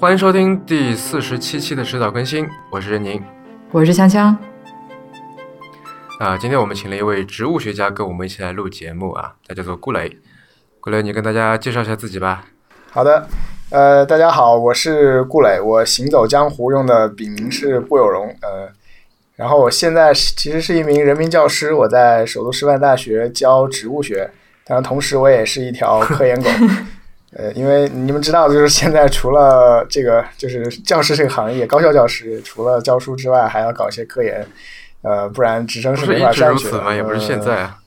欢迎收听第四十七期的迟早更新，我是任宁，我是锵锵。啊，今天我们请了一位植物学家跟我们一起来录节目啊，他叫做顾雷。顾雷，你跟大家介绍一下自己吧。好的，呃，大家好，我是顾磊，我行走江湖用的笔名是顾有容，呃，然后我现在其实是一名人民教师，我在首都师范大学教植物学，当然同时我也是一条科研狗。呃，因为你们知道，就是现在除了这个，就是教师这个行业，高校教师除了教书之外，还要搞一些科研，呃，不然职称是没法上去的。吗？也不是现在啊。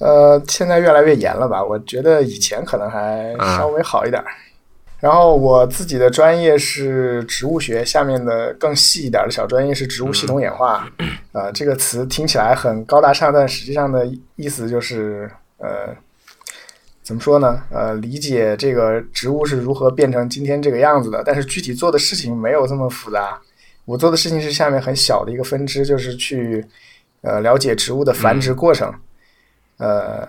呃，现在越来越严了吧？我觉得以前可能还稍微好一点。然后我自己的专业是植物学，下面的更细一点的小专业是植物系统演化。啊，这个词听起来很高大上，但实际上的意思就是呃。怎么说呢？呃，理解这个植物是如何变成今天这个样子的，但是具体做的事情没有这么复杂。我做的事情是下面很小的一个分支，就是去呃了解植物的繁殖过程。呃，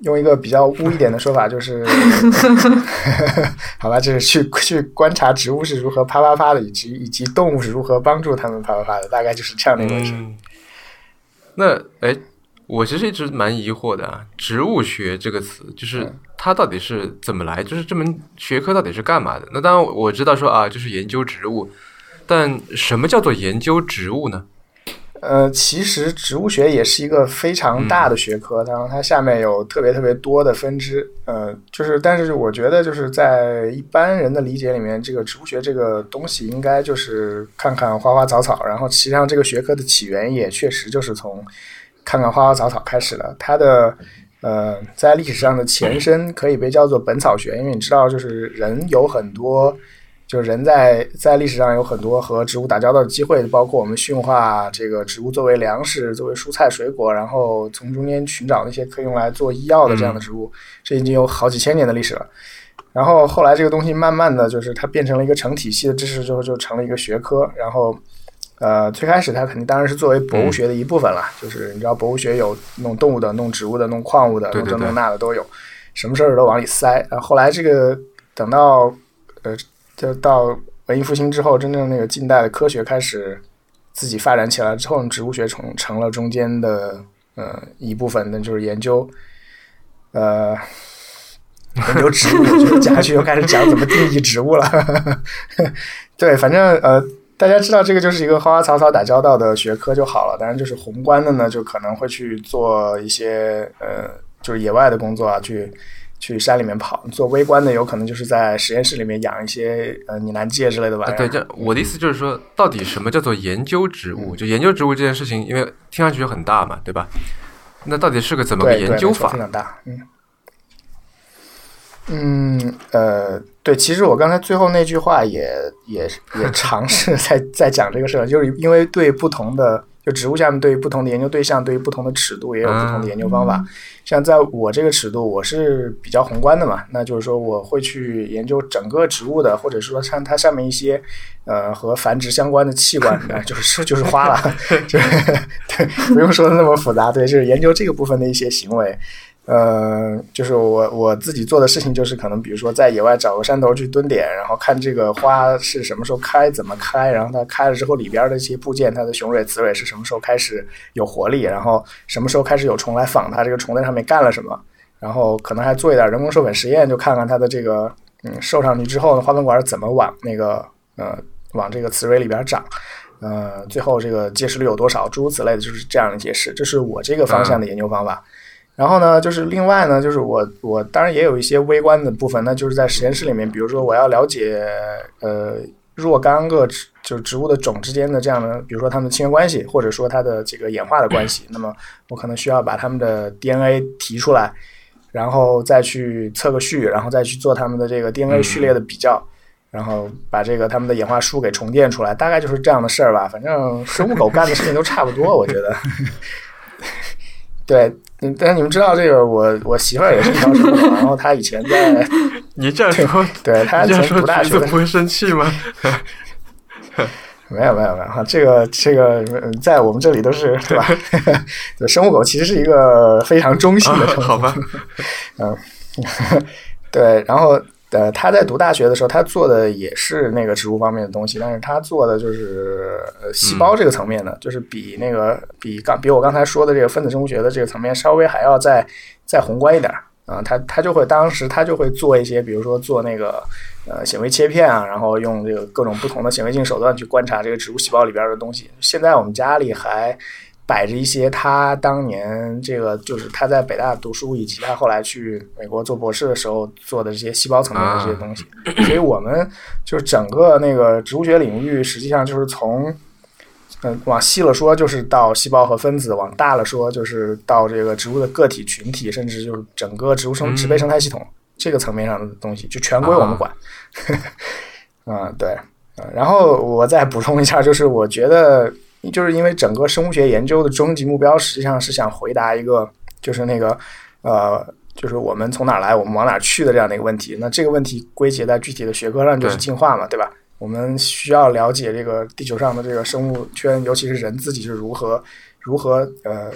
用一个比较污一点的说法，就是 好吧，就是去去观察植物是如何啪啪啪的，以及以及动物是如何帮助它们啪啪啪的，大概就是这样的一回事。那哎。我其实一直蛮疑惑的啊，植物学这个词，就是它到底是怎么来？就是这门学科到底是干嘛的？那当然我知道说啊，就是研究植物，但什么叫做研究植物呢？呃，其实植物学也是一个非常大的学科，然后它下面有特别特别多的分支。呃，就是，但是我觉得就是在一般人的理解里面，这个植物学这个东西应该就是看看花花草草，然后实际上这个学科的起源也确实就是从。看看花花草草开始了，它的呃，在历史上的前身可以被叫做本草学，因为你知道，就是人有很多，就是人在在历史上有很多和植物打交道的机会，包括我们驯化这个植物作为粮食、作为蔬菜水果，然后从中间寻找那些可以用来做医药的这样的植物，这已经有好几千年的历史了。然后后来这个东西慢慢的就是它变成了一个成体系的知识之后，就成了一个学科，然后。呃，最开始它肯定当然是作为博物学的一部分了，就是你知道博物学有弄动物的、弄植物的、弄矿物的、弄这弄那的都有，什么事儿都往里塞。然后后来这个等到呃，就到文艺复兴之后，真正那个近代的科学开始自己发展起来之后，植物学成成了中间的呃一部分，那就是研究呃 研究植物。讲下去又开始讲怎么定义植物了。对，反正呃。大家知道这个就是一个花花草草打交道的学科就好了，当然就是宏观的呢，就可能会去做一些呃，就是野外的工作啊，去去山里面跑；做微观的，有可能就是在实验室里面养一些呃拟南芥之类的玩意儿。对，这我的意思就是说，到底什么叫做研究植物？就研究植物这件事情，因为听上去就很大嘛，对吧？那到底是个怎么个研究法？非常大，嗯。嗯，呃，对，其实我刚才最后那句话也也也尝试 在在讲这个事儿，就是因为对不同的就植物下面对于不同的研究对象，对于不同的尺度也有不同的研究方法。像在我这个尺度，我是比较宏观的嘛，那就是说我会去研究整个植物的，或者说像它上面一些呃和繁殖相关的器官，就是就是花了，就 对，不用说的那么复杂，对，就是研究这个部分的一些行为。呃，就是我我自己做的事情，就是可能比如说在野外找个山头去蹲点，然后看这个花是什么时候开，怎么开，然后它开了之后里边的一些部件，它的雄蕊、雌蕊是什么时候开始有活力，然后什么时候开始有虫来访它，这个虫在上面干了什么，然后可能还做一点人工授粉实验，就看看它的这个嗯授上去之后呢，花粉管怎么往那个呃往这个雌蕊里边长，呃，最后这个结实率有多少，诸如此类的，就是这样的解释，这是我这个方向的研究方法。然后呢，就是另外呢，就是我我当然也有一些微观的部分，那就是在实验室里面，比如说我要了解呃若干个植就是植物的种之间的这样的，比如说它们的亲缘关系，或者说它的这个演化的关系，那么我可能需要把它们的 DNA 提出来，然后再去测个序，然后再去做它们的这个 DNA 序列的比较，然后把这个它们的演化书给重建出来，大概就是这样的事儿吧。反正生物狗干的事情都差不多，我觉得。对。嗯，但是你们知道这个，我我媳妇儿也是一条狗，然后她以前在，你这样说，对她以前读大学不会生气吗？没有没有没有，这个这个在我们这里都是对吧？对，生物狗其实是一个非常中性的称呼。好吧，嗯，对，然后。呃，他在读大学的时候，他做的也是那个植物方面的东西，但是他做的就是呃细胞这个层面的，就是比那个比刚比我刚才说的这个分子生物学的这个层面稍微还要再再宏观一点啊。他他就会当时他就会做一些，比如说做那个呃显微切片啊，然后用这个各种不同的显微镜手段去观察这个植物细胞里边的东西。现在我们家里还。摆着一些他当年这个就是他在北大读书，以及他后来去美国做博士的时候做的这些细胞层面的这些东西，所以我们就是整个那个植物学领域，实际上就是从嗯往细了说，就是到细胞和分子；往大了说，就是到这个植物的个体群体，甚至就是整个植物生植被生态系统这个层面上的东西，就全归我们管。嗯，对，然后我再补充一下，就是我觉得。就是因为整个生物学研究的终极目标实际上是想回答一个，就是那个，呃，就是我们从哪来，我们往哪去的这样的一个问题。那这个问题归结在具体的学科上，就是进化嘛，对吧？我们需要了解这个地球上的这个生物圈，尤其是人自己是如何如何呃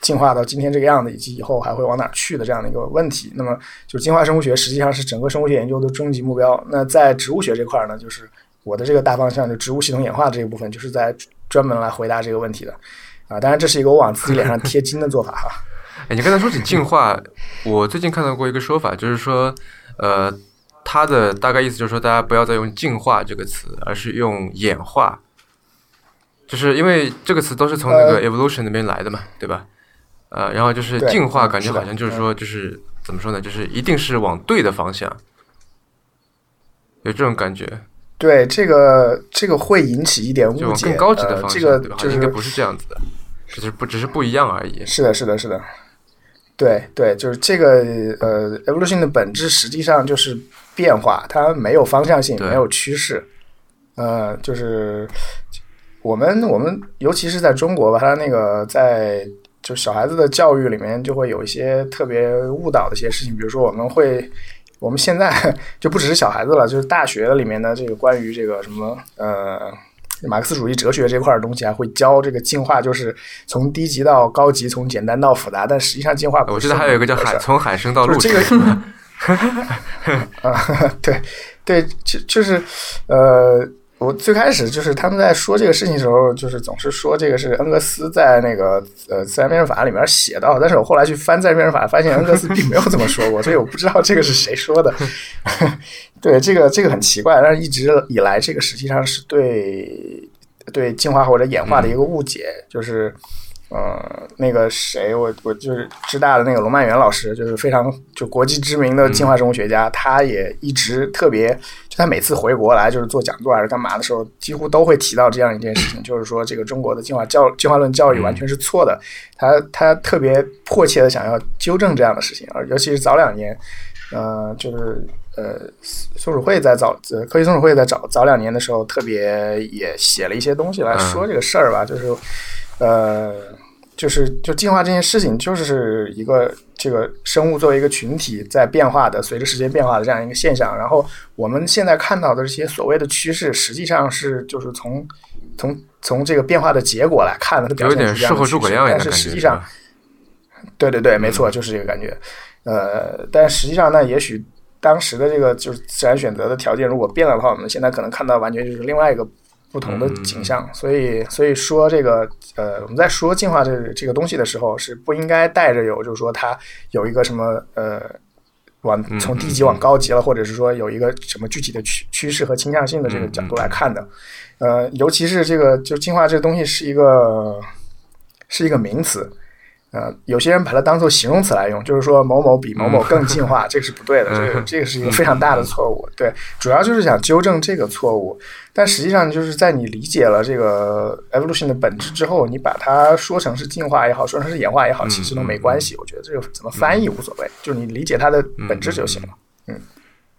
进化到今天这个样子，以及以后还会往哪去的这样的一个问题。那么，就是进化生物学实际上是整个生物学研究的终极目标。那在植物学这块呢，就是我的这个大方向，就植物系统演化这一部分，就是在。专门来回答这个问题的，啊，当然这是一个我往自己脸上贴金的做法哈。哎，你刚才说起进化，我最近看到过一个说法，就是说，呃，它的大概意思就是说，大家不要再用进化这个词，而是用演化，就是因为这个词都是从那个 evolution 那边来的嘛，对吧？呃，然后就是进化，感觉好像就是说，就是怎么说呢？就是一定是往对的方向，有这种感觉。对这个，这个会引起一点误解。更高级的这个就是应该不是这样子的，只是不只是不一样而已。是的，是的，是的。对对，就是这个呃，evolution 的本质实际上就是变化，它没有方向性，没有趋势。呃，就是我们我们尤其是在中国吧，它那个在就小孩子的教育里面就会有一些特别误导的一些事情，比如说我们会。我们现在 就不只是小孩子了，就是大学里面的这个关于这个什么呃马克思主义哲学这块的东西，啊会教这个进化，就是从低级到高级，从简单到复杂。但实际上进化，我记得还有一个叫海，从海生到陆这个 啊，对对，就就是呃。我最开始就是他们在说这个事情的时候，就是总是说这个是恩格斯在那个呃自然辩证法里面写到，但是我后来去翻自然辩证法，发现恩格斯并没有这么说过，所以我不知道这个是谁说的。对，这个这个很奇怪，但是一直以来这个实际上是对对进化或者演化的一个误解，就是。呃，那个谁，我我就是知大的那个龙曼元老师，就是非常就国际知名的进化生物学家，他也一直特别，就他每次回国来就是做讲座还是干嘛的时候，几乎都会提到这样一件事情，就是说这个中国的进化教进化论教育完全是错的，他他特别迫切的想要纠正这样的事情，而尤其是早两年，呃，就是呃松鼠会在早呃科学松鼠会在早早两年的时候，特别也写了一些东西来说这个事儿吧，就是。呃，就是就进化这件事情，就是一个这个生物作为一个群体在变化的，随着时间变化的这样一个现象。然后我们现在看到的这些所谓的趋势，实际上是就是从从从这个变化的结果来看的，它表现出这样的趋势。但是实际上，对对对，没错，就是这个感觉。呃，但实际上呢，也许当时的这个就是自然选择的条件如果变了的话，我们现在可能看到完全就是另外一个。不同的景象，所以所以说这个呃，我们在说进化这这个东西的时候，是不应该带着有就是说它有一个什么呃，往从低级往高级了，或者是说有一个什么具体的趋趋势和倾向性的这个角度来看的。呃，尤其是这个就进化这个东西是一个是一个名词。呃，有些人把它当做形容词来用，就是说某某比某某更进化，这个是不对的，这个这个是一个非常大的错误。对，主要就是想纠正这个错误。但实际上，就是在你理解了这个 evolution 的本质之后，你把它说成是进化也好，说成是演化也好，其实都没关系。我觉得这个怎么翻译无所谓，就是你理解它的本质就行了。嗯，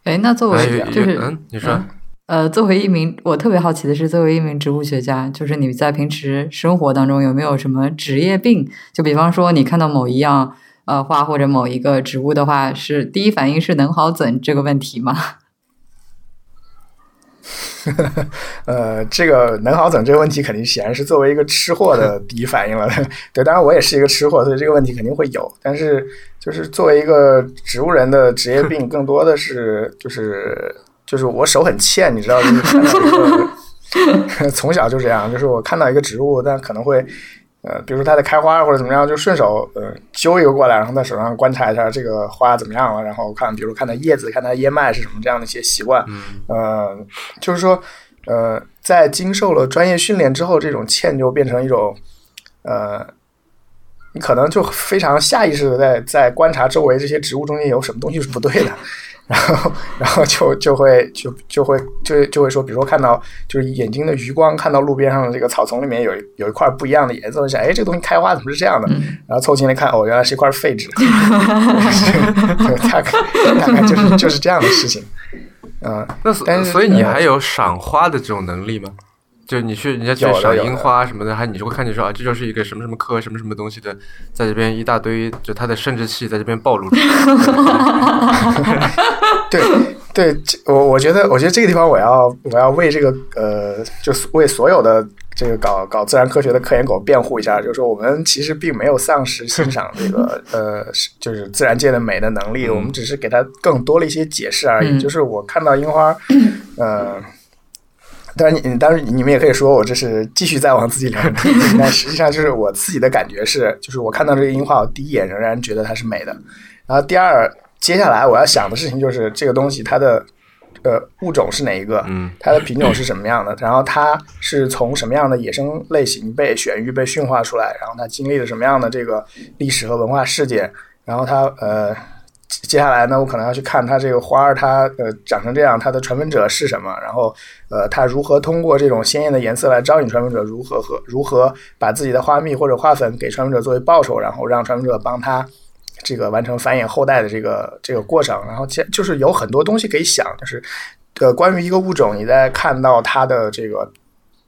哎，那作为就是嗯，你说。呃，作为一名，我特别好奇的是，作为一名植物学家，就是你在平时生活当中有没有什么职业病？就比方说，你看到某一样呃花或者某一个植物的话，是第一反应是能好怎这个问题吗？呃，这个能好怎这个问题，肯定显然是作为一个吃货的第一反应了。对，当然我也是一个吃货，所以这个问题肯定会有。但是，就是作为一个植物人的职业病，更多的是就是就是我手很欠，你知道，就是看到一个 从小就这样，就是我看到一个植物，但可能会。呃，比如说它在开花或者怎么样，就顺手呃揪一个过来，然后在手上观察一下这个花怎么样了，然后看，比如看它叶子，看它叶脉是什么这样的一些习惯。嗯，呃，就是说，呃，在经受了专业训练之后，这种欠就变成一种，呃，你可能就非常下意识的在在观察周围这些植物中间有什么东西是不对的。然后，然后就就会就就会就就会说，比如说看到就是眼睛的余光，看到路边上的这个草丛里面有有一块不一样的颜色，我想，哎，这个东西开花怎么是这样的？然后凑近来看，哦，原来是一块废纸。大概大概就是就是这样的事情。嗯，那但是所以你还有赏花的这种能力吗？就你去人家去赏樱花什么的，还你就会看见说啊，这就是一个什么什么科什么什么东西的，在这边一大堆，就它的生殖器在这边暴露出来。对对，我我觉得，我觉得这个地方我要我要为这个呃，就是为所有的这个搞搞自然科学的科研狗辩护一下，就是说我们其实并没有丧失欣赏这个呃，就是自然界的美的能力，我们只是给它更多了一些解释而已。就是我看到樱花，呃。当然，你当然你们也可以说我这是继续在往自己聊，但实际上就是我自己的感觉是，就是我看到这个樱花，我第一眼仍然觉得它是美的。然后第二，接下来我要想的事情就是这个东西它的呃物种是哪一个，嗯，它的品种是什么样的，然后它是从什么样的野生类型被选育、被驯化出来，然后它经历了什么样的这个历史和文化事件，然后它呃。接下来呢，我可能要去看它这个花儿，它呃长成这样，它的传粉者是什么？然后呃，它如何通过这种鲜艳的颜色来招引传粉者？如何和如何把自己的花蜜或者花粉给传粉者作为报酬？然后让传粉者帮他这个完成繁衍后代的这个这个过程？然后其就是有很多东西可以想，就是呃，关于一个物种，你在看到它的这个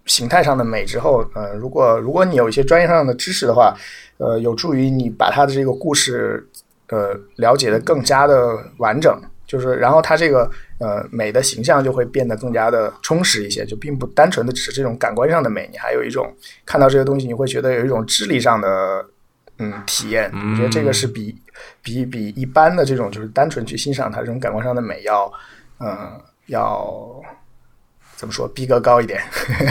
形态上的美之后，呃，如果如果你有一些专业上的知识的话，呃，有助于你把它的这个故事。呃，了解的更加的完整，就是然后它这个呃美的形象就会变得更加的充实一些，就并不单纯的只是这种感官上的美，你还有一种看到这些东西，你会觉得有一种智力上的嗯体验。我觉得这个是比比比一般的这种就是单纯去欣赏它这种感官上的美要嗯要怎么说逼格高一点，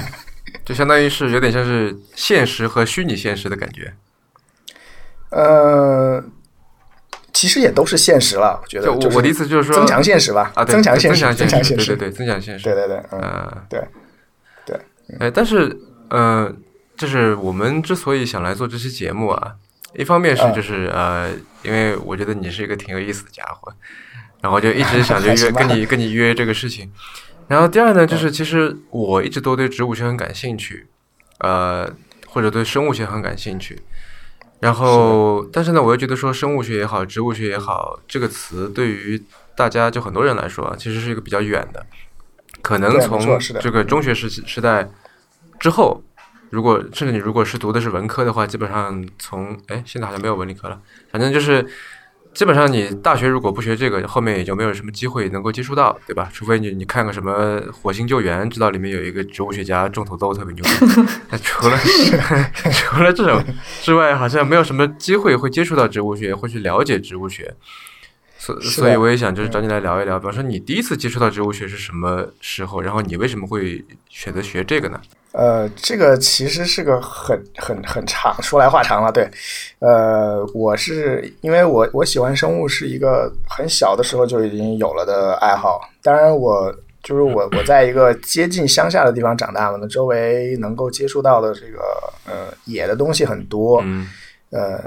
就相当于是有点像是现实和虚拟现实的感觉。呃。其实也都是现实了，我觉得。我我的意思就是说，增强现实吧，啊，增强现实，增强现实，对对对，增强现实，对对对，嗯，对对。哎，但是，呃，就是我们之所以想来做这期节目啊，一方面是就是呃，因为我觉得你是一个挺有意思的家伙，然后就一直想着 约跟你跟你约这个事情。然后第二呢，就是其实我一直都对植物学很感兴趣，呃，或者对生物学很感兴趣。然后，但是呢，我又觉得说生物学也好，植物学也好，这个词对于大家就很多人来说，其实是一个比较远的。可能从这个中学时期时代之后，如果甚至你如果是读的是文科的话，基本上从哎，现在好像没有文理科了，反正就是。基本上，你大学如果不学这个，后面也就没有什么机会能够接触到，对吧？除非你你看个什么《火星救援》，知道里面有一个植物学家种土豆特别牛。那除了除了这种之外，好像没有什么机会会接触到植物学，会去了解植物学。所所以，我也想就是找你来聊一聊，比方说你第一次接触到植物学是什么时候？然后你为什么会选择学这个呢？呃，这个其实是个很很很长，说来话长了。对，呃，我是因为我我喜欢生物是一个很小的时候就已经有了的爱好。当然，我就是我我在一个接近乡下的地方长大嘛，那周围能够接触到的这个呃野的东西很多，呃。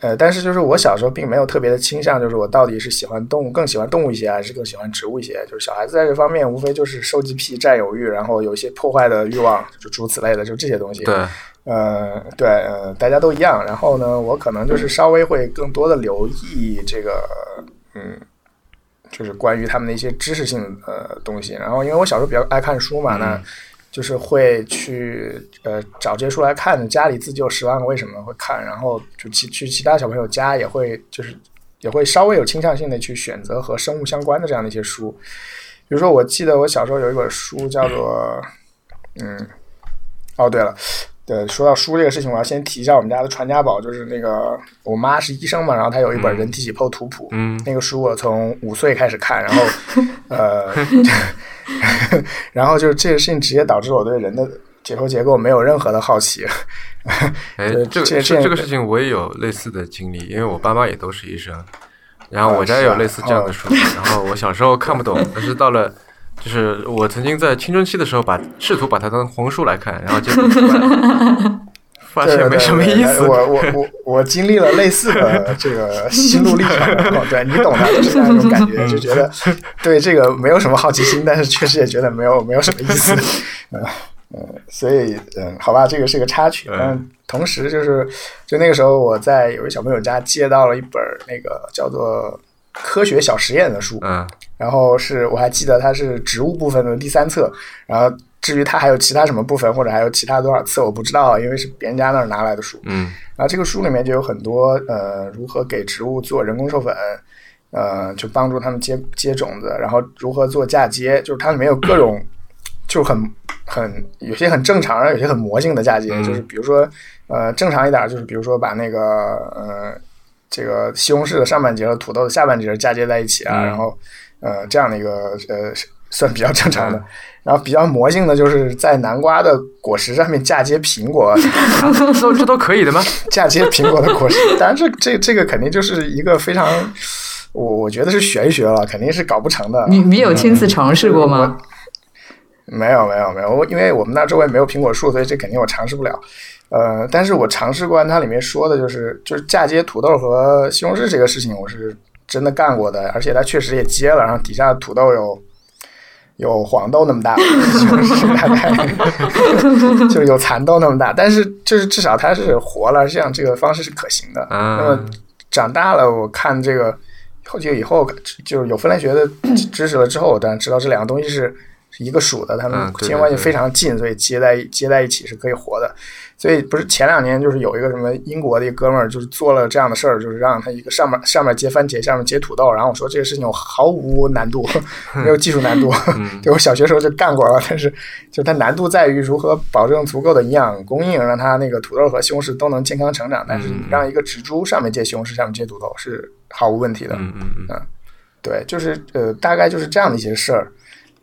呃，但是就是我小时候并没有特别的倾向，就是我到底是喜欢动物更喜欢动物一些，还是更喜欢植物一些？就是小孩子在这方面无非就是收集癖、占有欲，然后有一些破坏的欲望，就诸如此类的，就这些东西。对，呃，对，呃，大家都一样。然后呢，我可能就是稍微会更多的留意这个，嗯，就是关于他们的一些知识性呃东西。然后因为我小时候比较爱看书嘛，那。就是会去呃找这些书来看，家里自救十万个为什么会看，然后就去去其他小朋友家也会就是也会稍微有倾向性的去选择和生物相关的这样的一些书，比如说，我记得我小时候有一本书叫做，嗯，哦，对了。对，说到书这个事情，我要先提一下我们家的传家宝，就是那个我妈是医生嘛，然后她有一本人体解剖图谱，嗯，那个书我从五岁开始看，然后呃，然后就是这个事情直接导致我对人的解剖结构没有任何的好奇。哎，这个这这个事情我也有类似的经历，因为我爸妈也都是医生，然后我家也有类似这样的书，然后我小时候看不懂，但是到了。就是我曾经在青春期的时候，把试图把它当红书来看，然后结果发现没什么意思。我 我我我经历了类似的这个心路历程，对你懂的，就是那种感觉，就觉得对这个没有什么好奇心，但是确实也觉得没有没有什么意思。嗯嗯，所以嗯，好吧，这个是个插曲。嗯，同时就是就那个时候，我在有个小朋友家借到了一本那个叫做。科学小实验的书，嗯，然后是我还记得它是植物部分的第三册，然后至于它还有其他什么部分或者还有其他多少册我不知道，因为是别人家那儿拿来的书，嗯，然后这个书里面就有很多呃如何给植物做人工授粉，呃就帮助他们接接种子，然后如何做嫁接，就是它里面有各种就很很有些很正常，然后有些很魔性的嫁接，就是比如说呃正常一点就是比如说把那个呃。这个西红柿的上半截和土豆的下半截嫁接在一起啊，然后呃这样的一个呃算比较正常的，然后比较魔性的就是在南瓜的果实上面嫁接苹果，这这都可以的吗？嫁接苹果的果实，当然这这这个肯定就是一个非常，我我觉得是玄学了，肯定是搞不成的。你你有亲自尝试过吗？没有没有没有，我因为我们那周围没有苹果树，所以这肯定我尝试不了。呃，但是我尝试过，它里面说的就是就是嫁接土豆和西红柿这个事情，我是真的干过的，而且它确实也接了，然后底下土豆有 有黄豆那么大，西红柿大概 就是有蚕豆那么大，但是就是至少它是活了，这样这个方式是可行的。那么长大了，我看这个后就以后就是有分类学的 知识了之后，我当然知道这两个东西是一个属的，它们之间关系非常近，所以接在接在一起是可以活的。所以不是前两年就是有一个什么英国的一个哥们儿，就是做了这样的事儿，就是让他一个上面上面结番茄，下面结土豆。然后我说这个事情我毫无难度，没有技术难度。对我小学时候就干过了，但是就它难度在于如何保证足够的营养供应，让它那个土豆和西红柿都能健康成长。但是你让一个植株上面结西红柿，下面结土豆是毫无问题的。嗯嗯嗯，对，就是呃，大概就是这样的一些事儿。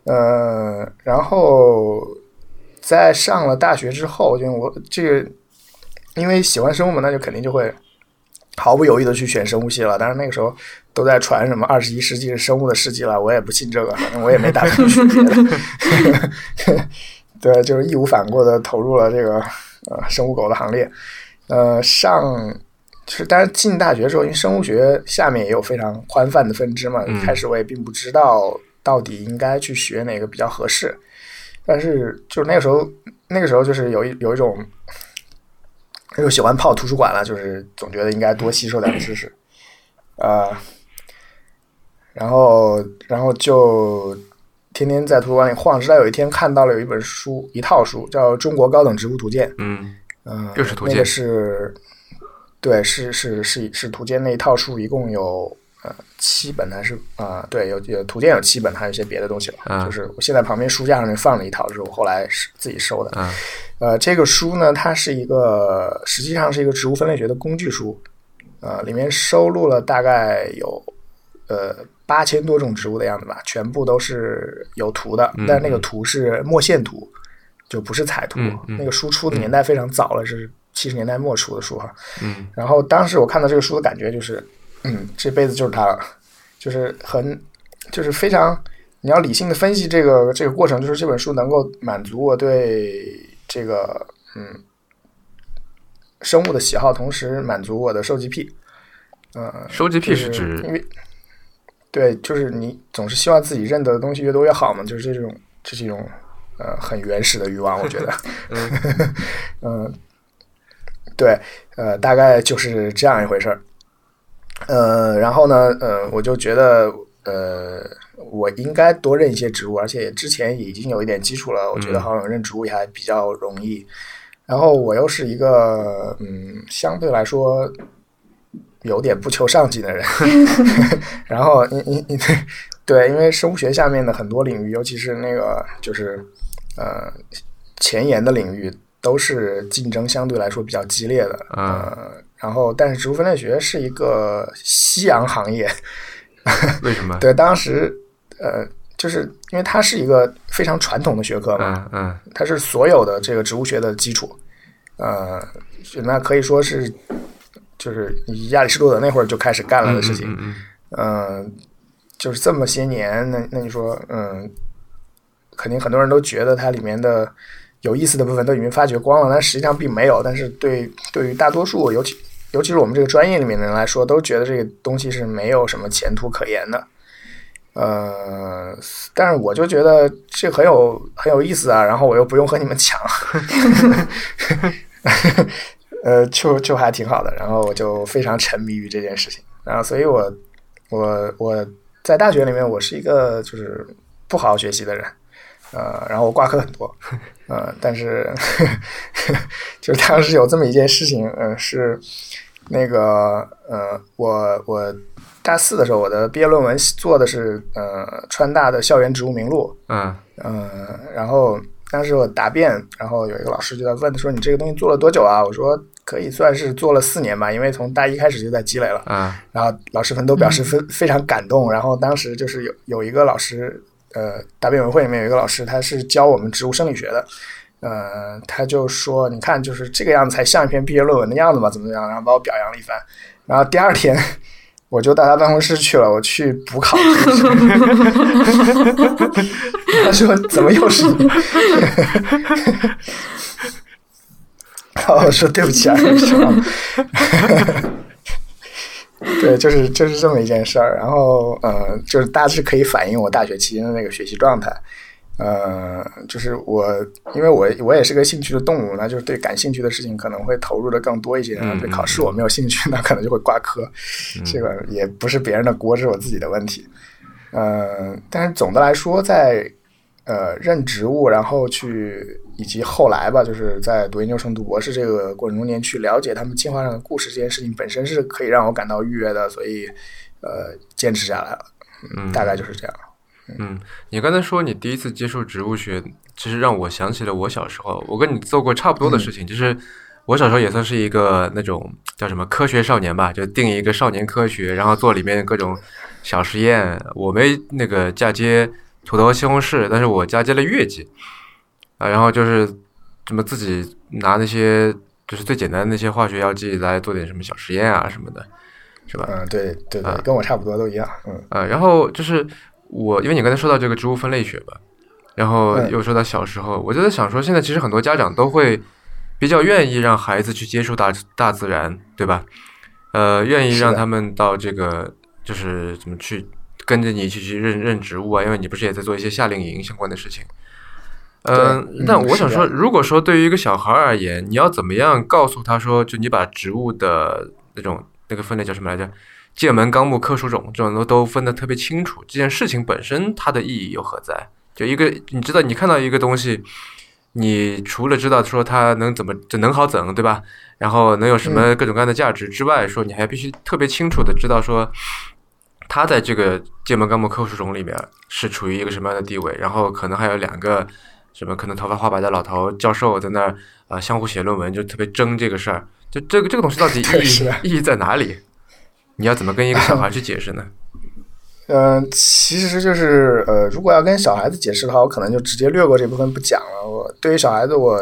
呃，然后。在上了大学之后，就我这个，因为喜欢生物嘛，那就肯定就会毫不犹豫的去选生物系了。但是那个时候都在传什么二十一世纪是生物的世纪了，我也不信这个，反正我也没打算学别的。对，就是义无反顾的投入了这个呃生物狗的行列。呃，上就是当然进大学之后，因为生物学下面也有非常宽泛的分支嘛，一开始我也并不知道到底应该去学哪个比较合适。但是就是那个时候，那个时候就是有一有一种，又喜欢泡图书馆了，就是总觉得应该多吸收点知识，啊，然后然后就天天在图书馆里晃，直到有一天看到了有一本书，一套书叫《中国高等植物图鉴》，嗯嗯，又是图鉴，那个是，对，是是是是图鉴那一套书，一共有。七本还是啊？对，有有图鉴有七本，还有一些别的东西了。就是我现在旁边书架上面放了一套，是我后来是自己收的。呃，这个书呢，它是一个实际上是一个植物分类学的工具书。呃，里面收录了大概有呃八千多种植物的样子吧，全部都是有图的，但是那个图是墨线图，就不是彩图。那个书出的年代非常早了，是七十年代末出的书哈。嗯。然后当时我看到这个书的感觉就是。嗯，这辈子就是他了，就是很，就是非常，你要理性的分析这个这个过程，就是这本书能够满足我对这个嗯生物的喜好，同时满足我的收集癖。嗯，收集癖是指因为对，就是你总是希望自己认得的东西越多越好嘛，就是这种这是一种呃很原始的欲望，我觉得。嗯，对，呃，大概就是这样一回事儿。呃，然后呢，呃，我就觉得，呃，我应该多认一些植物，而且之前已经有一点基础了，我觉得好像认植物也还比较容易。然后我又是一个，嗯，相对来说有点不求上进的人。然后你你你，对，因为生物学下面的很多领域，尤其是那个就是呃前沿的领域，都是竞争相对来说比较激烈的。呃，然后但是植物分类学是一个夕阳行业，为什么？对，当时呃，就是因为它是一个非常传统的学科嘛，嗯嗯，它是所有的这个植物学的基础，呃，那可以说是就是亚里士多德那会儿就开始干了的事情，嗯，就是这么些年，那那你说，嗯，肯定很多人都觉得它里面的有意思的部分都已经发掘光了，但实际上并没有。但是对对于大多数，尤其尤其是我们这个专业里面的人来说，都觉得这个东西是没有什么前途可言的。呃，但是我就觉得这很有很有意思啊，然后我又不用和你们抢，呃，就就还挺好的。然后我就非常沉迷于这件事情，然后所以我我我在大学里面我是一个就是不好好学习的人，呃，然后我挂科很多，呃，但是 就是当时有这么一件事情，呃，是那个呃，我我。大四的时候，我的毕业论文做的是呃川大的校园植物名录。嗯嗯，然后当时我答辩，然后有一个老师就在问说：“你这个东西做了多久啊？”我说：“可以算是做了四年吧，因为从大一开始就在积累了。”嗯，然后老师们都表示非非常感动。然后当时就是有有一个老师，呃，答辩委员会里面有一个老师，他是教我们植物生理学的。呃，他就说：“你看，就是这个样子才像一篇毕业论文的样子嘛，怎么怎么样？”然后把我表扬了一番。然后第二天。我就到他办公室去了，我去补考。他说：“怎么又是你？” 然后我说：“对不起啊，是吧？” 对，就是就是这么一件事儿。然后，呃，就是大致可以反映我大学期间的那个学习状态。呃，就是我，因为我我也是个兴趣的动物，那就是对感兴趣的事情可能会投入的更多一些。然后对考试我没有兴趣，那可能就会挂科。这个也不是别人的锅，是我自己的问题。呃，但是总的来说，在呃任职务，然后去以及后来吧，就是在读研究生、读博士这个过程中间去了解他们进化上的故事，这件事情本身是可以让我感到愉悦的，所以呃坚持下来了。嗯，大概就是这样。嗯，你刚才说你第一次接触植物学，其实让我想起了我小时候，我跟你做过差不多的事情，就是我小时候也算是一个那种叫什么科学少年吧，就定一个少年科学，然后做里面各种小实验。我没那个嫁接土豆和西红柿，但是我嫁接了月季啊，然后就是怎么自己拿那些就是最简单的那些化学药剂来做点什么小实验啊什么的，是吧？嗯，对对对，跟我差不多都一样，嗯啊，然后就是。我因为你刚才说到这个植物分类学吧，然后又说到小时候，我就在想说，现在其实很多家长都会比较愿意让孩子去接触大大自然，对吧？呃，愿意让他们到这个就是怎么去跟着你一起去认认植物啊？因为你不是也在做一些夏令营相关的事情。嗯，但我想说，如果说对于一个小孩而言，你要怎么样告诉他说，就你把植物的那种那个分类叫什么来着？界门纲目科属种这种都都分得特别清楚，这件事情本身它的意义又何在？就一个你知道，你看到一个东西，你除了知道说它能怎么就能好整，对吧？然后能有什么各种各样的价值之外，说你还必须特别清楚的知道说，它在这个界门纲目科属种里面是处于一个什么样的地位。然后可能还有两个什么可能头发花白的老头教授在那儿啊相互写论文，就特别争这个事儿。就这个这个东西到底意 义意义在哪里？你要怎么跟一个小孩去解释呢？嗯，其实就是呃，如果要跟小孩子解释的话，我可能就直接略过这部分不讲了。我对于小孩子，我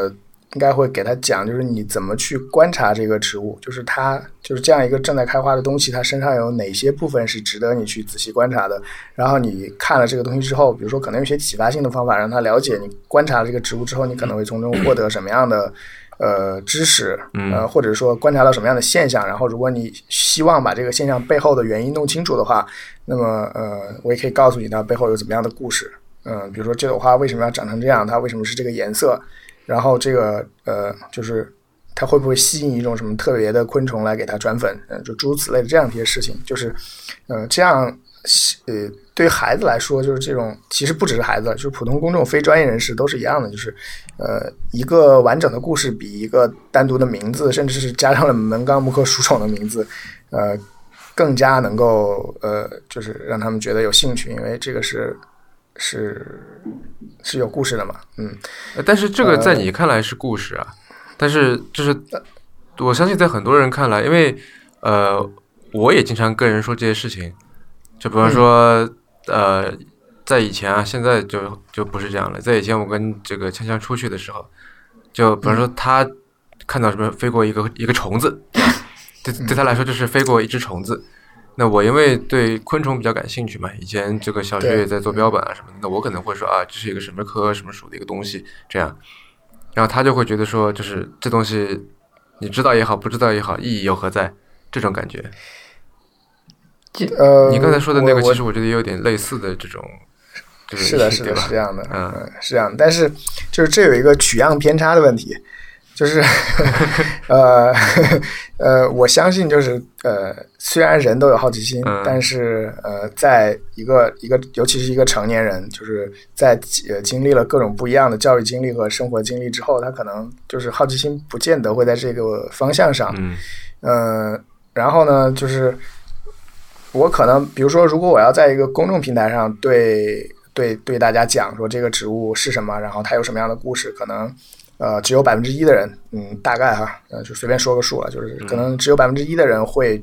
应该会给他讲，就是你怎么去观察这个植物，就是它就是这样一个正在开花的东西，它身上有哪些部分是值得你去仔细观察的。然后你看了这个东西之后，比如说可能有些启发性的方法，让他了解你观察了这个植物之后，你可能会从中获得什么样的。呃，知识，呃，或者说观察到什么样的现象，然后如果你希望把这个现象背后的原因弄清楚的话，那么呃，我也可以告诉你它背后有怎么样的故事。嗯，比如说这朵花为什么要长成这样，它为什么是这个颜色，然后这个呃，就是它会不会吸引一种什么特别的昆虫来给它转粉，嗯，就诸如此类的这样一些事情，就是呃，这样呃。对于孩子来说，就是这种其实不只是孩子，就是普通公众、非专业人士都是一样的。就是，呃，一个完整的故事比一个单独的名字，甚至是加上了门纲目科属种的名字，呃，更加能够呃，就是让他们觉得有兴趣，因为这个是是是有故事的嘛，嗯。但是这个在你看来是故事啊，但是就是我相信在很多人看来，因为呃，我也经常跟人说这些事情，就比方说呃，在以前啊，现在就就不是这样了。在以前我跟这个锵锵出去的时候，就比方说他看到什么飞过一个一个虫子。对对他来说就是飞过一只虫子，那我因为对昆虫比较感兴趣嘛，以前这个小学也在做标本啊什么的，那我可能会说啊，这是一个什么科什么属的一个东西，这样，然后他就会觉得说，就是这东西你知道也好，不知道也好，意义又何在？这种感觉。呃，你刚才说的那个，其实我觉得也有点类似的这种，是的，是的，是这样的，嗯，是这样，但是就是这有一个取样偏差的问题。就是，呃，呃，我相信就是呃，虽然人都有好奇心，但是呃，在一个一个，尤其是一个成年人，就是在呃经历了各种不一样的教育经历和生活经历之后，他可能就是好奇心不见得会在这个方向上。嗯，然后呢，就是我可能比如说，如果我要在一个公众平台上对对对大家讲说这个植物是什么，然后它有什么样的故事，可能。呃，只有百分之一的人，嗯，大概哈，呃，就随便说个数了，就是可能只有百分之一的人会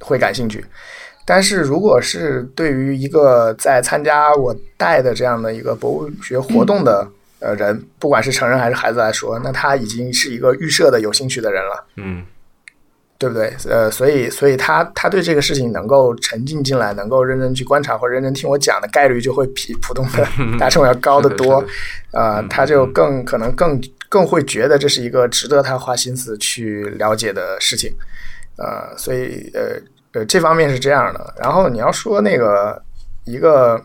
会感兴趣。但是如果是对于一个在参加我带的这样的一个博物学活动的呃人，不管是成人还是孩子来说，那他已经是一个预设的有兴趣的人了。嗯。对不对？呃，所以，所以他他对这个事情能够沉浸进来，能够认真去观察或者认真听我讲的概率就会比普通的 大众要高得多。啊，他就更可能更更会觉得这是一个值得他花心思去了解的事情。呃，所以呃呃，这方面是这样的。然后你要说那个一个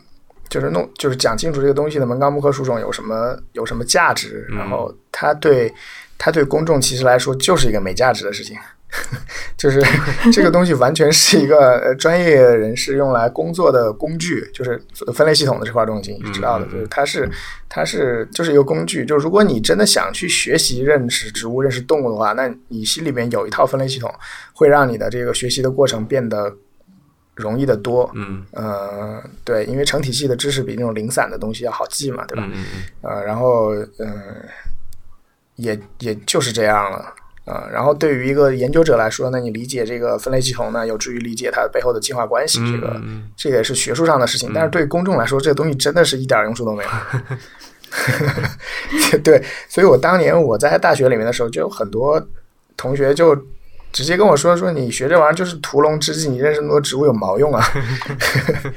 就是弄就是讲清楚这个东西的门纲目科属种有什么有什么价值，然后他对他对公众其实来说就是一个没价值的事情。就是这个东西完全是一个专业人士用来工作的工具，就是分类系统的这块东西，你知道的，就是它是它是就是一个工具。就是如果你真的想去学习认识植物、认识动物的话，那你心里面有一套分类系统，会让你的这个学习的过程变得容易的多。嗯，呃，对，因为成体系的知识比那种零散的东西要好记嘛，对吧？嗯嗯嗯。呃，然后嗯，也也就是这样了。啊，然后对于一个研究者来说，那你理解这个分类系统呢，有助于理解它背后的进化关系。这个，这个也是学术上的事情。但是对公众来说，这个东西真的是一点用处都没有。对，所以我当年我在大学里面的时候，就有很多同学就直接跟我说：“说你学这玩意儿就是屠龙之计，你认识那么多植物有毛用啊？”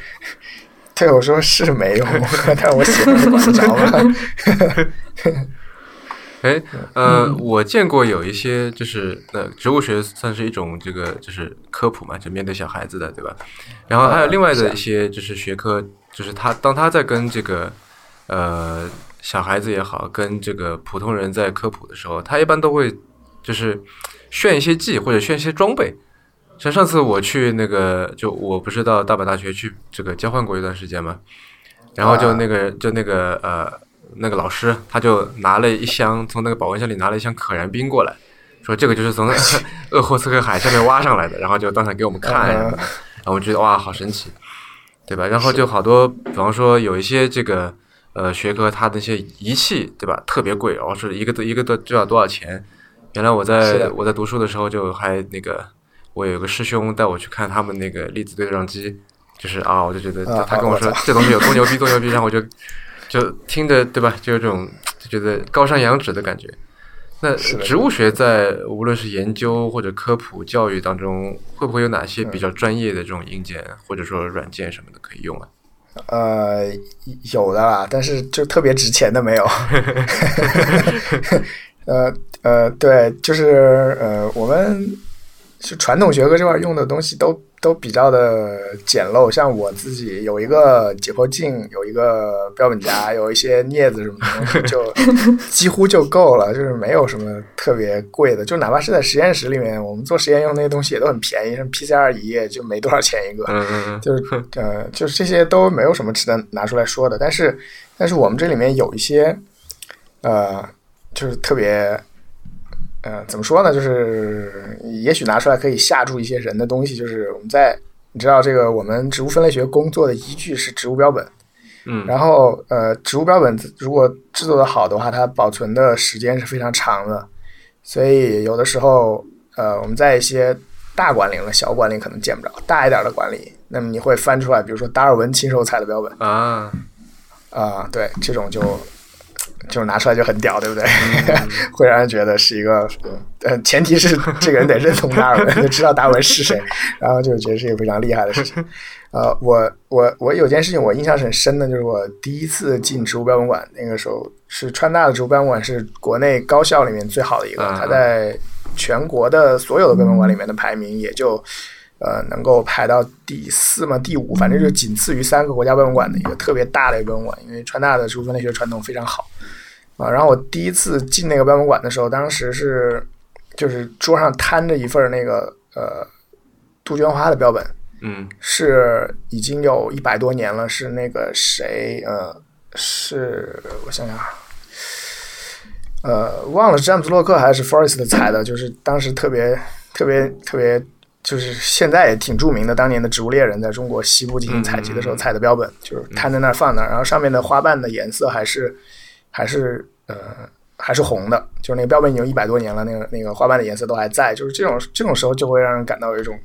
对，我说是没用，但是我写的管得着吗？哎，呃，我见过有一些，就是呃，植物学算是一种这个就是科普嘛，就面对小孩子的，对吧？然后还有另外的一些就是学科，就是他当他在跟这个呃小孩子也好，跟这个普通人在科普的时候，他一般都会就是炫一些技或者炫一些装备。像上次我去那个，就我不是到大阪大学去这个交换过一段时间嘛，然后就那个就那个呃。那个老师他就拿了一箱，从那个保温箱里拿了一箱可燃冰过来，说这个就是从鄂霍次克海下面挖上来的，然后就当场给我们看，然后我觉得哇，好神奇，对吧？然后就好多，比方说有一些这个呃学科，它那些仪器，对吧？特别贵，然后是一个一个都就要多少钱？原来我在我在读书的时候就还那个，我有个师兄带我去看他们那个粒子对撞机，就是啊，我就觉得他跟我说这东西有多牛逼多牛逼，然后我就。就听着对吧？就有种就觉得高山仰止的感觉。那植物学在无论是研究或者科普教育当中，会不会有哪些比较专业的这种硬件或者说软件什么的可以用啊？呃，有的啦，但是就特别值钱的没有。呃呃，对，就是呃，我们是传统学科这块用的东西都。都比较的简陋，像我自己有一个解剖镜，有一个标本夹，有一些镊子什么东西，就 几乎就够了，就是没有什么特别贵的。就哪怕是在实验室里面，我们做实验用那些东西也都很便宜，什么 PCR 仪就没多少钱一个，就是呃，就是这些都没有什么值得拿出来说的。但是，但是我们这里面有一些呃，就是特别呃，怎么说呢？就是也许拿出来可以吓住一些人的东西，就是我们在你知道这个我们植物分类学工作的依据是植物标本，嗯。然后呃，植物标本如果制作的好的话，它保存的时间是非常长的，所以有的时候呃，我们在一些大馆里了，小馆里可能见不着，大一点的馆里，那么你会翻出来，比如说达尔文亲手采的标本。啊，啊、对，这种就就是拿出来就很屌，对不对？会让人觉得是一个，呃，前提是这个人得认同达尔文，就知道达尔文是谁，然后就觉得是一个非常厉害的事情。呃，我我我有件事情我印象很深的，就是我第一次进植物标本馆，那个时候是川大的植物标本馆是国内高校里面最好的一个，啊它在全国的所有的标本馆里面的排名也就。呃，能够排到第四嘛，第五，反正就仅次于三个国家标本馆的一个特别大的一个标本馆，因为川大的植物分类学传统非常好啊。然后我第一次进那个标本馆的时候，当时是就是桌上摊着一份那个呃杜鹃花的标本，嗯是已经有一百多年了，是那个谁呃，是我想想啊，呃，忘了是詹姆斯洛克还是 Forrest 采的，就是当时特别特别特别，就是现在也挺著名的，当年的植物猎人在中国西部进行采集的时候采的标本，就是摊在那儿放那儿，然后上面的花瓣的颜色还是还是呃还是红的，就是那个标本已经一百多年了，那个那个花瓣的颜色都还在，就是这种这种时候就会让人感到有一种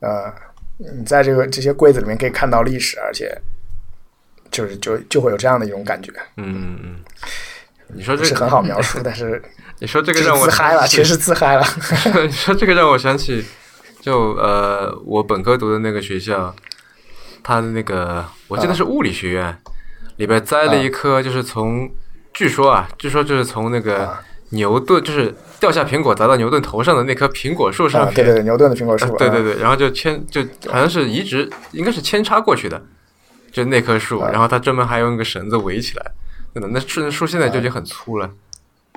呃，你在这个这些柜子里面可以看到历史，而且就是就就会有这样的一种感觉，嗯嗯，你说这不是很好描 述，但是 你说这个让我自嗨了，想起确实自嗨了。你说这个让我想起，就呃，我本科读的那个学校，它的那个我记得是物理学院，里边栽了一棵，就是从据说啊，据说就是从那个啊。牛顿，就是掉下苹果砸到牛顿头上的那棵苹果树上啊，对对对，牛顿的苹果树，对对对，然后就牵就好像是移植，应该是扦插过去的，就那棵树，啊。然后他专门还用一个绳子围起来，真的，那树树现在就已经很粗了，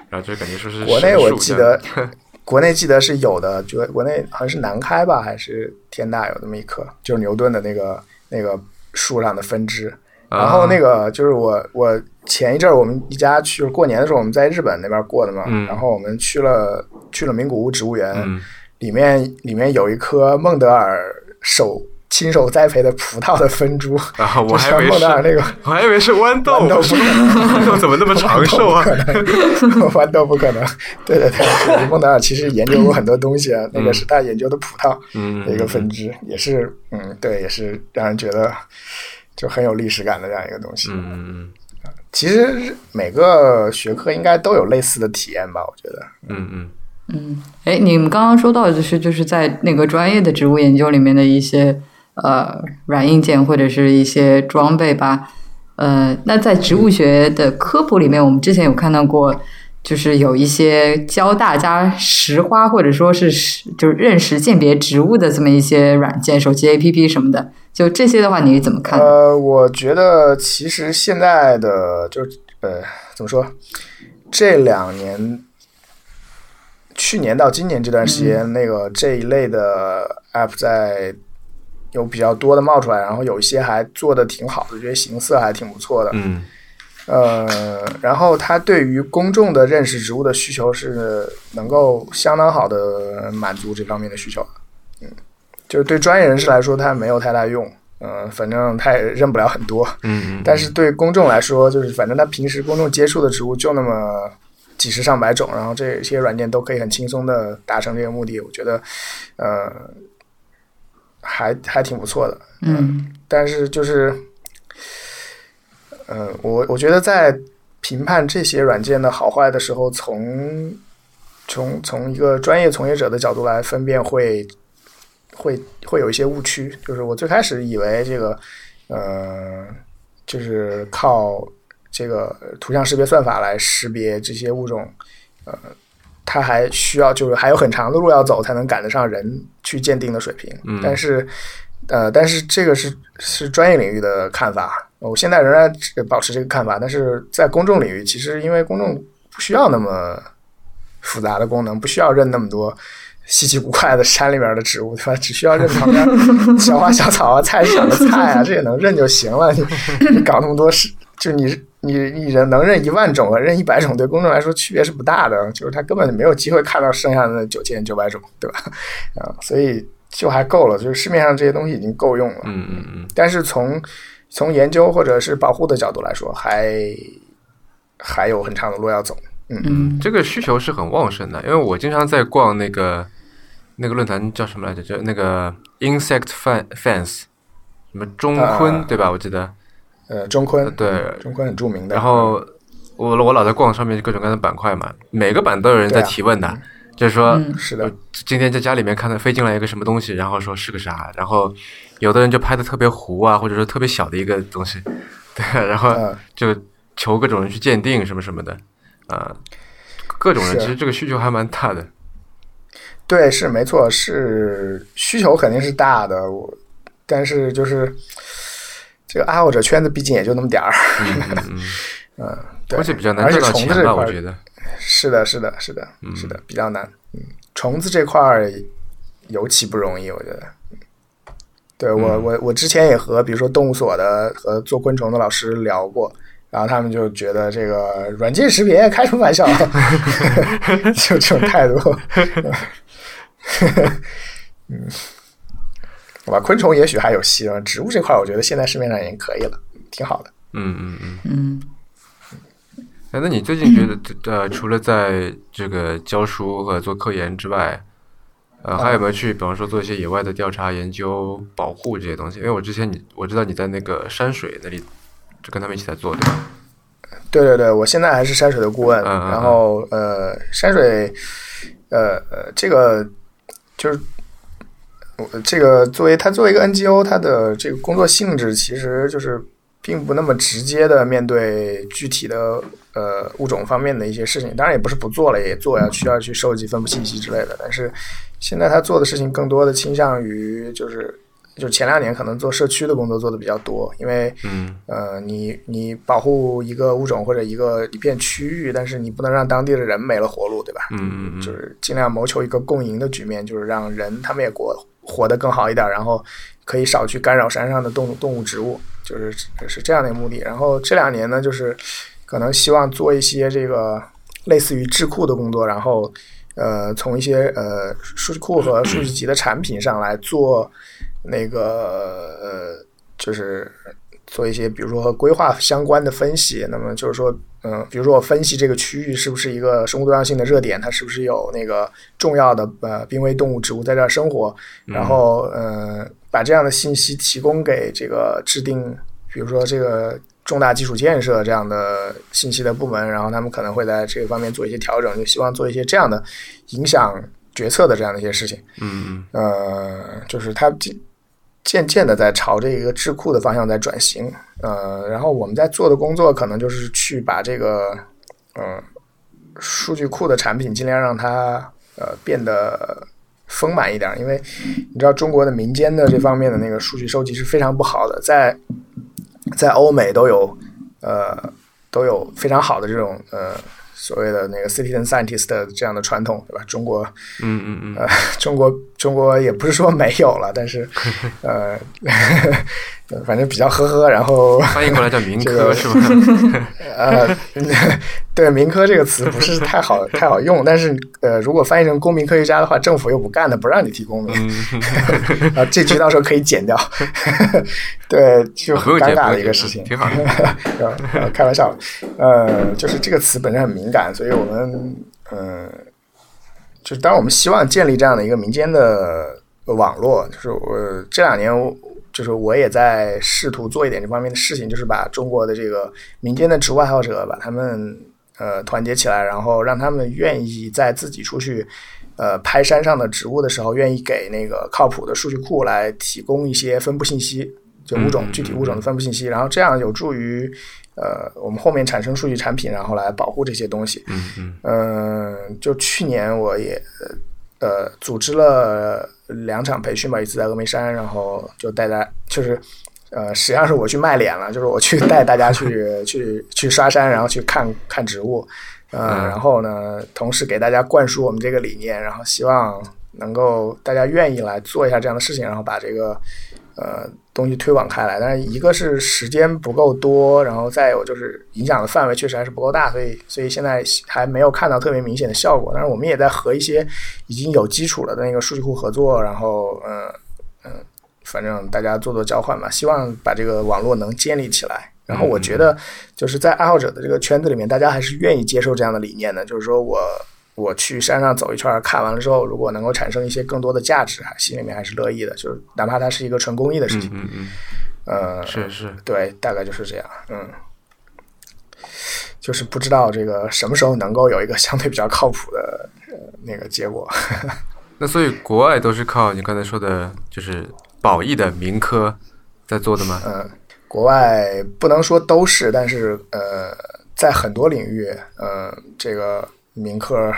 然后就感觉说是国内我记得 国内记得是有的，就国内好像是南开吧，还是天大有那么一棵，就是牛顿的那个那个树上的分支。啊然后那个就是我我前一阵儿我们一家去过年的时候我们在日本那边过的嘛，嗯然后我们去了去了名古屋植物园，嗯里面里面有一棵孟德尔手亲手栽培的葡萄的分株，啊，我就像还以为是孟德尔那个我还以为是豌豆，豌豆不可能 豌豆怎么那么长寿啊？豌豆不可能，对对对，孟德尔其实研究过很多东西啊，那个是他研究的葡萄嗯的一个分支，也是嗯，对，也是让人觉得就很有历史感的这样一个东西。嗯嗯其实每个学科应该都有类似的体验吧，我觉得。嗯嗯嗯，哎，你们刚刚说到的就是就是在那个专业的植物研究里面的一些呃软硬件或者是一些装备吧。呃，那在植物学的科普里面，我们之前有看到过，就是有一些教大家识花或者说是就是认识鉴别植物的这么一些软件、手机 APP 什么的。就这些的话，你怎么看？呃，我觉得其实现在的就是呃，怎么说？这两年，去年到今年这段时间，那个这一类的 app 在有比较多的冒出来，然后有一些还做的挺好的，觉得形色还挺不错的。嗯呃，然后它对于公众的认识植物的需求是能够相当好的满足这方面的需求的。嗯，就是对专业人士来说，它没有太大用。嗯、反正他也认不了很多。嗯，但是对公众来说，就是反正他平时公众接触的植物就那么几十上百种，然后这些软件都可以很轻松的达成这个目的，我觉得，呃，还还挺不错的。嗯但是就是，呃，我我觉得在评判这些软件的好坏的时候，从从从一个专业从业者的角度来分辨会，会会有一些误区。就是我最开始以为这个，呃，就是靠这个图像识别算法来识别这些物种，呃，它还需要就是还有很长的路要走才能赶得上人去鉴定的水平。嗯但是，呃，但是这个是是专业领域的看法，我现在仍然保持这个看法。但是在公众领域，其实因为公众不需要那么复杂的功能，不需要认那么多稀奇古怪的山里边的植物，对吧？只需要认旁边小花小草啊、菜市场的菜啊，这也能认就行了。你你搞那么多事，就你你你人能认一万种和认一百种，对公众来说区别是不大的，就是他根本就没有机会看到剩下的那九千九百种，对吧？啊，所以就还够了，就是市面上这些东西已经够用了。嗯嗯嗯，但是从从研究或者是保护的角度来说，还还有很长的路要走。嗯嗯这个需求是很旺盛的，因为我经常在逛那个那个论坛叫什么来着？就那个 Insect Fan Fans，什么中坤、啊对吧？我记得呃，中坤，对中坤很著名的。然后我我老在逛上面各种各样的板块嘛，每个板都有人在提问的，就是说、嗯是的。呃，今天在家里面看到飞进来一个什么东西，然后说是个啥，然后有的人就拍的特别糊啊，或者说特别小的一个东西，对，然后嗯。就求各种人去鉴定什么什么的，啊、各种人其实这个需求还蛮大的，对，是没错，是需求肯定是大的，我但是就是这个爱好者圈子毕竟也就那么点儿，嗯 而且比较难而且赚到钱吧，我觉得，是的，是的，是的，嗯是的，比较难。嗯，虫子这块儿尤其不容易，我觉得。对我，嗯我我之前也和比如说动物所的和做昆虫的老师聊过，然后他们就觉得这个软件识别开什么玩笑，就这种态度。嗯，好吧，昆虫也许还有希望，植物这块儿我觉得现在市面上已经可以了，挺好的。嗯嗯嗯。嗯哎，那你最近觉得，呃，除了在这个教书和做科研之外，呃，还有没有去，比方说做一些野外的调查、研究、保护这些东西？因为我之前你我知道你在那个山水那里，就跟他们一起在做，对吧？对对对，我现在还是山水的顾问，然后呃，山水，呃呃，这个就是我这个作为它作为一个 NGO，它的这个工作性质其实就是并不那么直接的面对具体的呃物种方面的一些事情，当然也不是不做了，也做呀，需要去收集分布信息之类的，但是现在他做的事情更多的倾向于就是。就前两年可能做社区的工作做的比较多，因为嗯呃，你你保护一个物种或者一个一片区域，但是你不能让当地的人没了活路，对吧？嗯嗯嗯，就是尽量谋求一个共赢的局面，就是让人他们也过活得更好一点，然后可以少去干扰山上的动物动物植物，就是是这样的一个目的。然后这两年呢，就是可能希望做一些这个类似于智库的工作，然后呃，从一些呃数据库和 数据集的产品上来做那个呃，就是做一些比如说和规划相关的分析。那么就是说，嗯、比如说我分析这个区域是不是一个生物多样性的热点，它是不是有那个重要的呃濒危动物植物在这儿生活，然后呃把这样的信息提供给这个制定，比如说这个。重大基础建设这样的信息的部门，然后他们可能会在这个方面做一些调整，就希望做一些这样的影响决策的这样的一些事情。嗯嗯呃，就是它渐渐渐的在朝这个智库的方向在转型。呃，然后我们在做的工作可能就是去把这个呃数据库的产品尽量让它呃变得丰满一点，因为你知道中国的民间的这方面的那个数据收集是非常不好的，在在欧美都有呃都有非常好的这种呃所谓的那个 citizen scientist 的这样的传统，对吧？中国嗯嗯嗯，呃，中国中国也不是说没有了，但是呃，反正比较呵呵，然后 翻译过来叫民这个科是吧？呃，对“民科”这个词不是太好太好用，但是呃，如果翻译成公民科学家的话，政府又不干的，不让你提公民，嗯，啊，这句到时候可以剪掉，对，就很尴尬的一个事情，挺好的。呃呃开玩笑，呃，就是这个词本身很敏感，所以我们呃，就是当然我们希望建立这样的一个民间的网络，就是我这两年我就是我也在试图做一点这方面的事情，就是把中国的这个民间的植物爱好者把他们呃团结起来，然后让他们愿意在自己出去。呃，拍山上的植物的时候，愿意给那个靠谱的数据库来提供一些分布信息，就物种嗯具体物种的分布信息，然后这样有助于呃我们后面产生数据产品，然后来保护这些东西。嗯嗯嗯，就去年我也呃组织了两场培训吧，一次在峨眉山，然后就带大家就是。呃，实际上是我去卖脸了，就是我去带大家去 去去刷山，然后去看看植物，呃，嗯然后呢，同时给大家灌输我们这个理念，然后希望能够大家愿意来做一下这样的事情，然后把这个呃东西推广开来。但是一个是时间不够多，然后再有就是影响的范围确实还是不够大，所以所以现在还没有看到特别明显的效果。但是我们也在和一些已经有基础了的那个数据库合作，然后嗯嗯，反正大家做做交换吧，希望把这个网络能建立起来。然后我觉得就是在爱好者的这个圈子里面，大家还是愿意接受这样的理念的，就是说我。我去山上走一圈，看完了之后，如果能够产生一些更多的价值，还心里面还是乐意的。就是哪怕它是一个纯公益的事情，嗯嗯，呃，是是，对，大概就是这样，嗯，就是不知道这个什么时候能够有一个相对比较靠谱的那个结果。那所以国外都是靠你刚才说的，就是保义的民科在做的吗？嗯，国外不能说都是，但是呃，在很多领域，呃，这个。民科、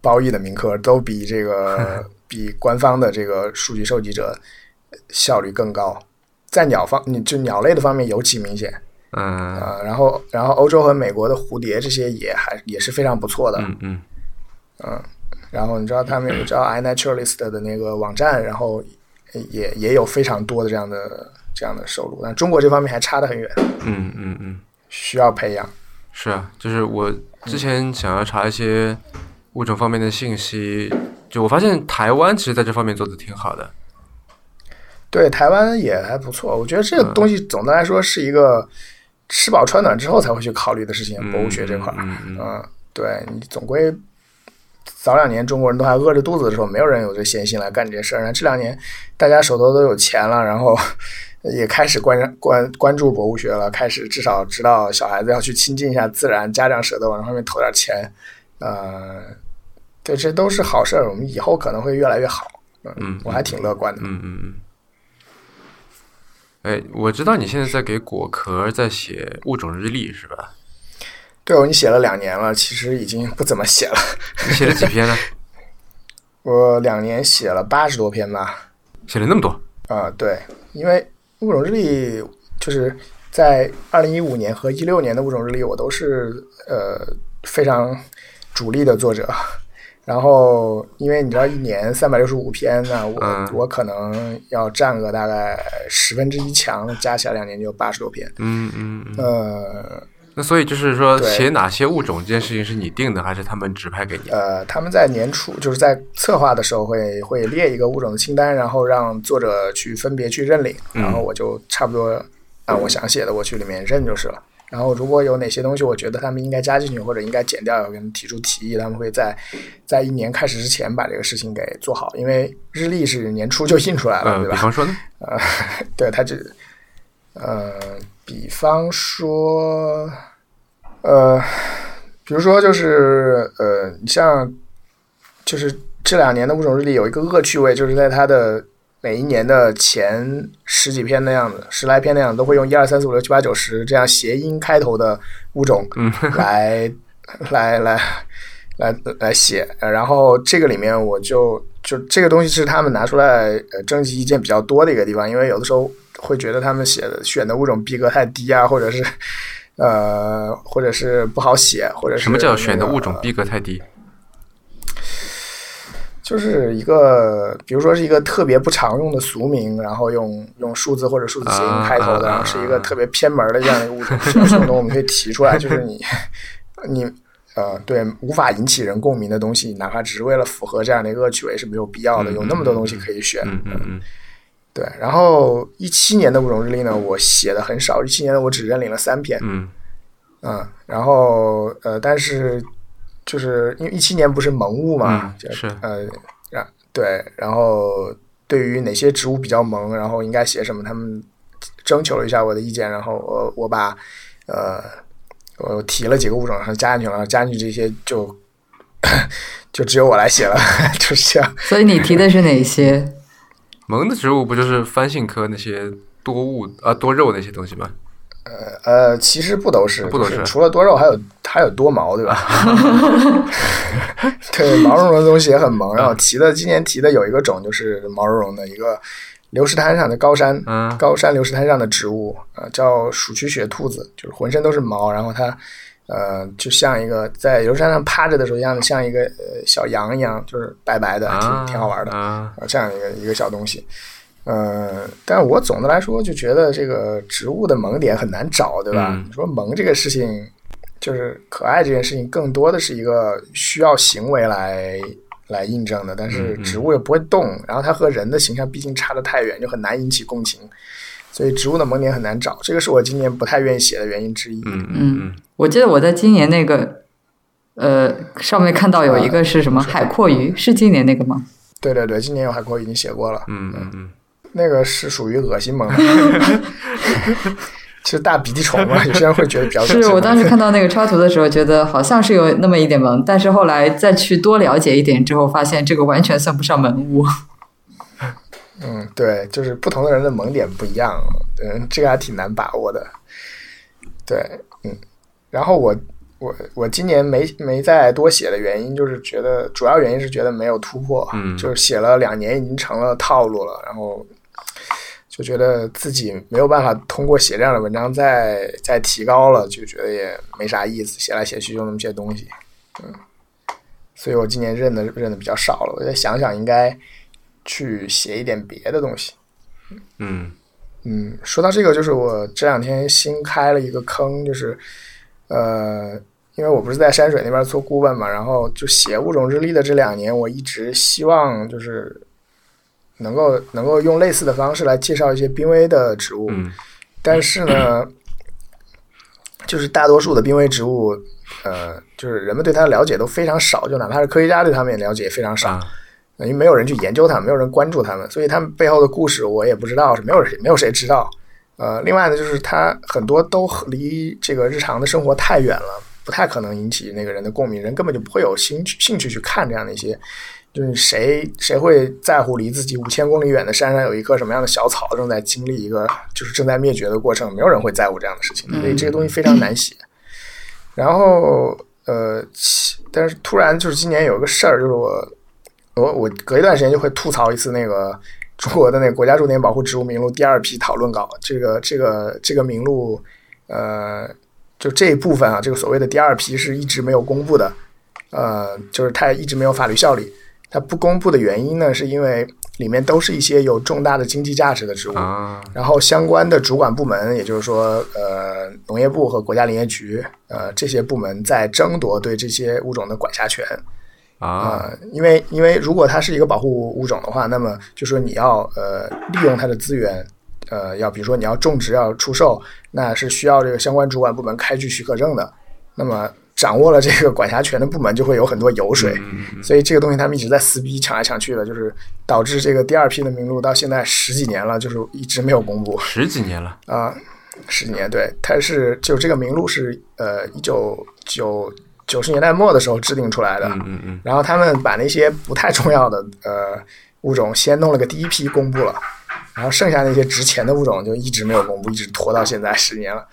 褒义的民科都比这个 比官方的这个数据收集者效率更高，在鸟方，你就鸟类的方面尤其明显。嗯啊，然后然后欧洲和美国的蝴蝶这些也还也是非常不错的。嗯嗯嗯，然后你知道他们知道 iNaturalist 的那个网站，然后也也有非常多的这样的这样的收入，但中国这方面还差得很远。嗯嗯嗯，需要培养。是啊，就是我。之前想要查一些物种方面的信息，就我发现台湾其实在这方面做的挺好的。对，台湾也还不错。我觉得这个东西总的来说是一个吃饱穿暖之后才会去考虑的事情。博物学这块儿，嗯，对你总归早两年中国人都还饿着肚子的时候，没有人有这闲心来干这些事儿。这两年大家手头都有钱了，然后。也开始关关关注博物学了，开始至少知道小孩子要去亲近一下自然，家长舍得往上面投点钱，呃，对，这都是好事儿，我们以后可能会越来越好。嗯，我还挺乐观的。嗯嗯嗯。哎，我知道你现在在给果壳在写物种日历是吧？对，我你写了两年了，其实已经不怎么写了。你写了几篇呢？我两年写了八十多篇吧。写了那么多？啊，对，因为。物种日历就是在二零一五年和一六年的物种日历，我都是呃非常主力的作者。然后，因为你知道，一年三百六十五篇，呢我我可能要占个大概十分之一强，加起来两年就八十多篇。嗯嗯。呃，那所以就是说，写哪些物种这件事情是你定的，还是他们指派给你？呃，他们在年初就是在策划的时候会会列一个物种的清单，然后让作者去分别去认领，然后我就差不多按我想写的我去里面认就是了。然后如果有哪些东西我觉得他们应该加进去或者应该减掉，我跟他们提出提议，他们会在在一年开始之前把这个事情给做好，因为日历是年初就印出来了，对吧？比方说呢？呃，对，他只呃。比方说，呃，比如说就是呃，你像就是这两年的物种日历有一个恶趣味，就是在它的每一年的前十几篇那样子，十来篇那样都会用一二三四五六七八九十这样谐音开头的物种来来来来来写，然后这个里面我就就这个东西是他们拿出来呃征集意见比较多的一个地方，因为有的时候。会觉得他们写的选的物种逼格太低啊，或者是呃，或者是不好写，或者是什么叫选的物种逼格太低？就是一个，比如说是一个特别不常用的俗名，然后用用数字或者数字谐音开头的，然后是一个特别偏门的这样的一个物种，这种东西我们可以提出来，就是你 你呃，对无法引起人共鸣的东西，哪怕只是为了符合这样的一个恶趣味是没有必要的，有那么多东西可以选。嗯嗯嗯。对，然后一七年的物种日历呢，我写的很少。一七年的我只认领了三篇，嗯，嗯，然后呃，但是就是因为一七年不是萌物嘛，是呃，然对，然后对于哪些植物比较萌，然后应该写什么，他们征求了一下我的意见，然后我我把呃我提了几个物种，然后加进去了，加进去这些就 就只有我来写了，就是这样。所以你提的是哪些？萌的植物不就是番杏科那些多物啊多肉那些东西吗？呃呃，其实不都是，不都是，除了多肉，还有还有多毛，对吧？对，毛茸茸的东西也很萌。然后提的今年提的有一个种，就是毛茸茸的一个流石滩上的高山，高山流石滩上的植物，呃，叫鼠曲雪兔子，就是浑身都是毛，然后它呃，就像一个在游山上趴着的时候一样，像一个呃小羊一样，就是白白的，挺挺好玩的啊。这样一个一个小东西。呃，但是我总的来说就觉得这个植物的萌点很难找，对吧？你说萌这个事情，就是可爱这件事情，更多的是一个需要行为来来印证的。但是植物又不会动，然后它和人的形象毕竟差得太远，就很难引起共情。所以植物的萌点很难找，这个是我今年不太愿意写的原因之一。嗯嗯，我记得我在今年那个呃上面看到有一个是什么海阔鱼，是今年那个吗？对对对，今年有海阔已经写过了。嗯嗯嗯。那个是属于恶心萌，其实大鼻涕虫嘛，有些人会觉得比较。是我当时看到那个插图的时候，觉得好像是有那么一点萌，但是后来再去多了解一点之后，发现这个完全算不上萌物。嗯，对，就是不同的人的萌点不一样，嗯，这个还挺难把握的。对，嗯，然后我。我我今年没没再多写的原因，就是觉得主要原因是觉得没有突破，嗯，就是写了两年已经成了套路了，然后就觉得自己没有办法通过写这样的文章再再提高了，就觉得也没啥意思，写来写去就那么些东西，嗯，所以我今年认的认的比较少了，我再想想应该去写一点别的东西，嗯嗯，说到这个，就是我这两天新开了一个坑，就是呃。因为我不是在山水那边做顾问嘛，然后就写物种日历的这两年，我一直希望就是能够能够用类似的方式来介绍一些濒危的植物，但是呢，就是大多数的濒危植物，呃，就是人们对它的了解都非常少，就哪怕是科学家对他们也了解非常少，因为没有人去研究它们，没有人关注它们，所以他们背后的故事我也不知道，是没有没有谁知道。呃，另外呢，就是它很多都离这个日常的生活太远了。不太可能引起那个人的共鸣，人根本就不会有兴趣兴趣去看这样的一些，就是谁谁会在乎离自己五千公里远的山上有一棵什么样的小草正在经历一个就是正在灭绝的过程？没有人会在乎这样的事情，所以这个东西非常难写。然后呃，但是突然就是今年有一个事儿，就是我我我隔一段时间就会吐槽一次那个 中国的那个国家重点保护植物名录第二批讨论稿，这个这个这个名录呃。就这一部分啊，这个所谓的第二批是一直没有公布的，呃，就是它一直没有法律效力。它不公布的原因呢，是因为里面都是一些有重大的经济价值的植物，然后相关的主管部门，也就是说，呃，农业部和国家林业局，呃，这些部门在争夺对这些物种的管辖权啊。因为因为如果它是一个保护物种的话，那么就说你要呃利用它的资源。呃，要比如说你要种植要出售，那是需要这个相关主管部门开具许可证的。那么掌握了这个管辖权的部门就会有很多油水，所以这个东西他们一直在撕逼抢来抢去的，就是导致这个第二批的名录到现在十几年了，就是一直没有公布。十几年了啊，十几年，对，它是就这个名录是呃一九九九十年代末的时候制定出来的，嗯嗯嗯，然后他们把那些不太重要的呃物种先弄了个第一批公布了。然后剩下那些值钱的物种就一直没有公布，一直拖到现在十年了。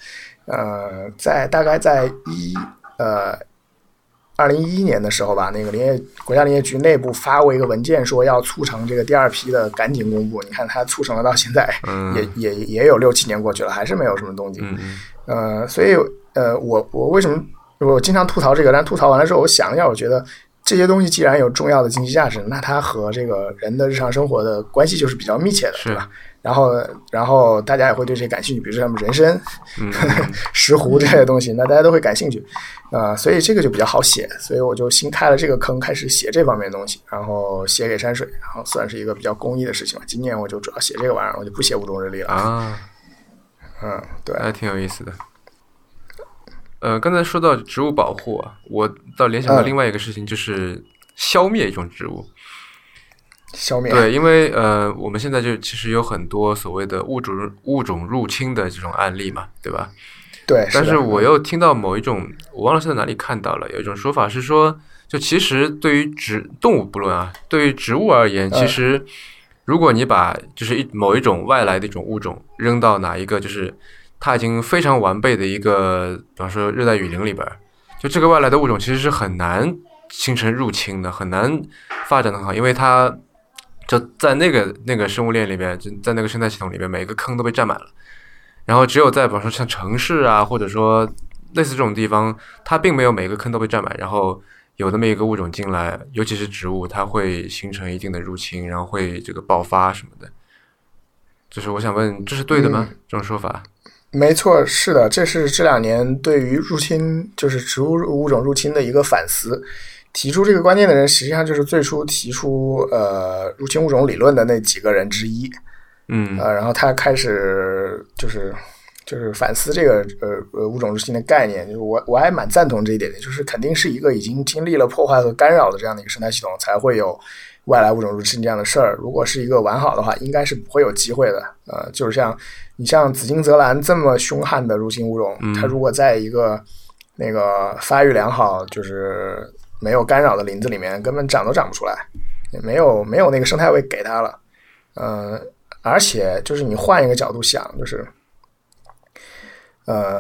呃，在大概在一呃二零一一年的时候吧，那个林业国家林业局内部发过一个文件，说要促成这个第二批的赶紧公布。你看，它促成了到现在，也也也有六七年过去了，还是没有什么动静。呃，所以呃，我我为什么我经常吐槽这个？但吐槽完了之后，我想一下，我觉得。这些东西既然有重要的经济价值，那它和这个人的日常生活的关系就是比较密切的，对吧？然后，然后大家也会对这些感兴趣，比如说什么人参、石斛这些东西，那大家都会感兴趣啊，所以这个就比较好写。所以我就新开了这个坑，开始写这方面的东西，然后写给山水，然后算是一个比较公益的事情吧。今年我就主要写这个玩意儿，我就不写五中日历了啊。嗯，对，还挺有意思的。呃，刚才说到植物保护啊，我倒联想到另外一个事情，就是消灭一种植物。消灭对，因为呃，我们现在就其实有很多所谓的物种物种入侵的这种案例嘛，对吧？对。但是我又听到某一种，我忘了是在哪里看到了，有一种说法是说，就其实对于植动物不论啊，对于植物而言，其实如果你把就是一某一种外来的一种物种扔到哪一个就是。它已经非常完备的一个，比方说热带雨林里边，就这个外来的物种其实是很难形成入侵的，很难发展的好，因为它就在那个那个生物链里面，就在那个生态系统里面，每个坑都被占满了。然后只有在比方说像城市啊，或者说类似这种地方，它并没有每个坑都被占满，然后有那么一个物种进来，尤其是植物，它会形成一定的入侵，然后会这个爆发什么的。就是我想问，这是对的吗？这种说法？没错，是的，这是这两年对于入侵，就是植物物种入侵的一个反思。提出这个观念的人，实际上就是最初提出呃入侵物种理论的那几个人之一。嗯，呃，然后他开始就是就是反思这个呃呃物种入侵的概念。就是我我还蛮赞同这一点的，就是肯定是一个已经经历了破坏和干扰的这样的一个生态系统，才会有外来物种入侵这样的事儿。如果是一个完好的话，应该是不会有机会的。呃，就是像你像紫金泽兰这么凶悍的入侵物种，它如果在一个那个发育良好，就是没有干扰的林子里面，根本长都长不出来，也没有没有那个生态位给它了。嗯。而且，就是你换一个角度想，就是，呃，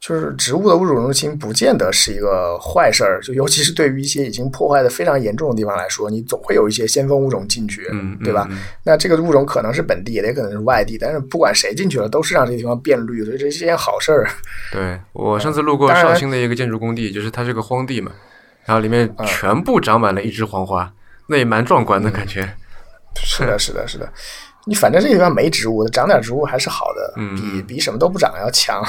就是植物的物种入侵不见得是一个坏事儿，就尤其是对于一些已经破坏的非常严重的地方来说，你总会有一些先锋物种进去，对吧？那这个物种可能是本地，也可能是外地，但是不管谁进去了，都是让这个地方变绿，所以这是件好事儿。对我上次路过绍兴的一个建筑工地，就是它是个荒地嘛，然后里面全部长满了一枝黄花，那也蛮壮观的感觉。是的，是的，是的。你反正这个地方没植物，长点植物还是好的，比比什么都不长要强。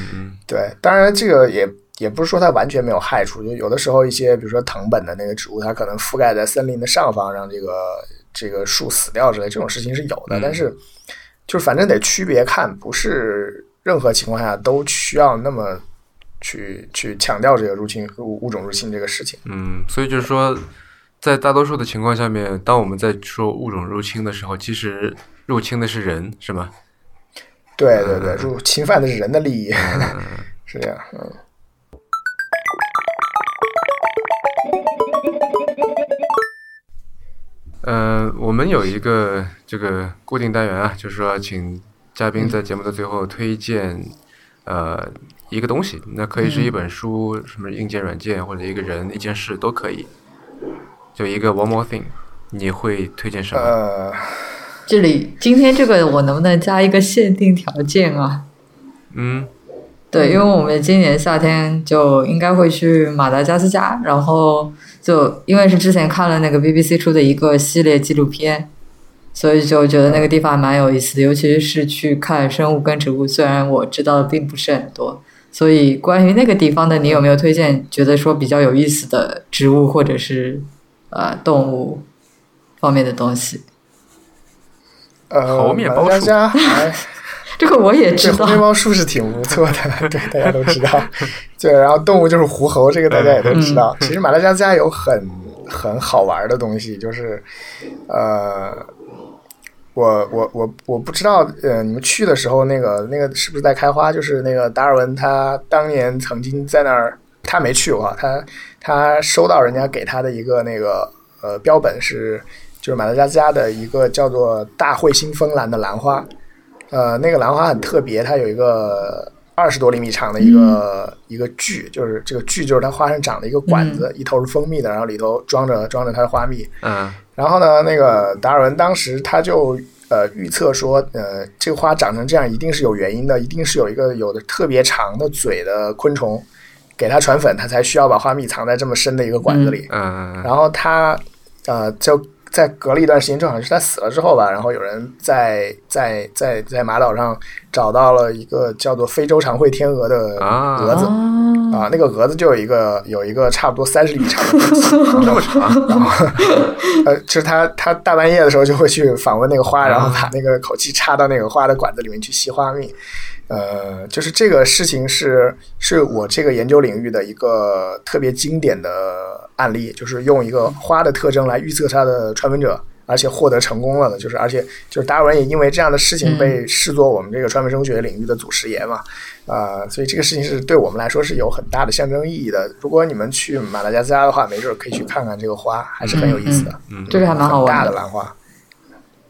对，当然这个也也不是说它完全没有害处，就有的时候一些比如说藤本的那个植物，它可能覆盖在森林的上方，让这个这个树死掉之类，这种事情是有的。但是就是反正得区别看，不是任何情况下都需要那么去去强调这个入侵物物种入侵这个事情。嗯，所以就是说。在大多数的情况下面，当我们在说物种入侵的时候，其实入侵的是人，是吗？对对对，入侵犯的是人的利益，是这样。嗯。呃，我们有一个这个固定单元啊，就是说，请嘉宾在节目的最后推荐呃一个东西，那可以是一本书、什么硬件、软件，或者一个人、一件事都可以。就一个 one more thing，你会推荐什么？呃，这里今天这个我能不能加一个限定条件啊？嗯，对，因为我们今年夏天就应该会去马达加斯加，然后就因为是之前看了那个 BBC 出的一个系列纪录片，所以就觉得那个地方蛮有意思的，尤其是去看生物跟植物，虽然我知道的并不是很多。所以关于那个地方的，你有没有推荐觉得说比较有意思的植物或者是？呃，动物方面的东西。呃，猴面包树，这个我也知道。猴面包树是挺不错的，对，大家都知道。对，然后动物就是狐猴，这个大家也都知道。其实马达加斯加有很很好玩的东西，就是呃，我我我我不知道，呃，你们去的时候那个那个是不是在开花？就是那个达尔文他当年曾经在那儿。他没去过，他他收到人家给他的一个那个呃标本是，就是马达加斯加的一个叫做大彗星风兰的兰花，呃，那个兰花很特别，它有一个二十多厘米长的一个一个锯，就是这个锯就是它花上长的一个管子，一头是蜂蜜的，然后里头装着装着它的花蜜。嗯，然后呢，那个达尔文当时他就呃预测说，呃，这个花长成这样一定是有原因的，一定是有一个有的特别长的嘴的昆虫。给它传粉，它才需要把花蜜藏在这么深的一个管子里。嗯，然后他呃就在隔了一段时间，正好是他死了之后吧，然后有人在在在在马岛上找到了一个叫做非洲长喙天鹅的蛾子。啊，那个蛾子就有一个有一个差不多三十厘米长的 这么长。然后 呃，就是他他大半夜的时候就会去访问那个花，然后把那个口气插到那个花的管子里面去吸花蜜。呃，就是这个事情是是我这个研究领域的一个特别经典的案例，就是用一个花的特征来预测它的传粉者，而且获得成功了的。就是而且就是达尔文也因为这样的事情被视作我们这个传粉生物学领域的祖师爷嘛，啊，所以这个事情是对我们来说是有很大的象征意义的。如果你们去马达加斯加的话，没准可以去看看这个花，还是很有意思的。嗯，这个还蛮好玩的。大的兰花。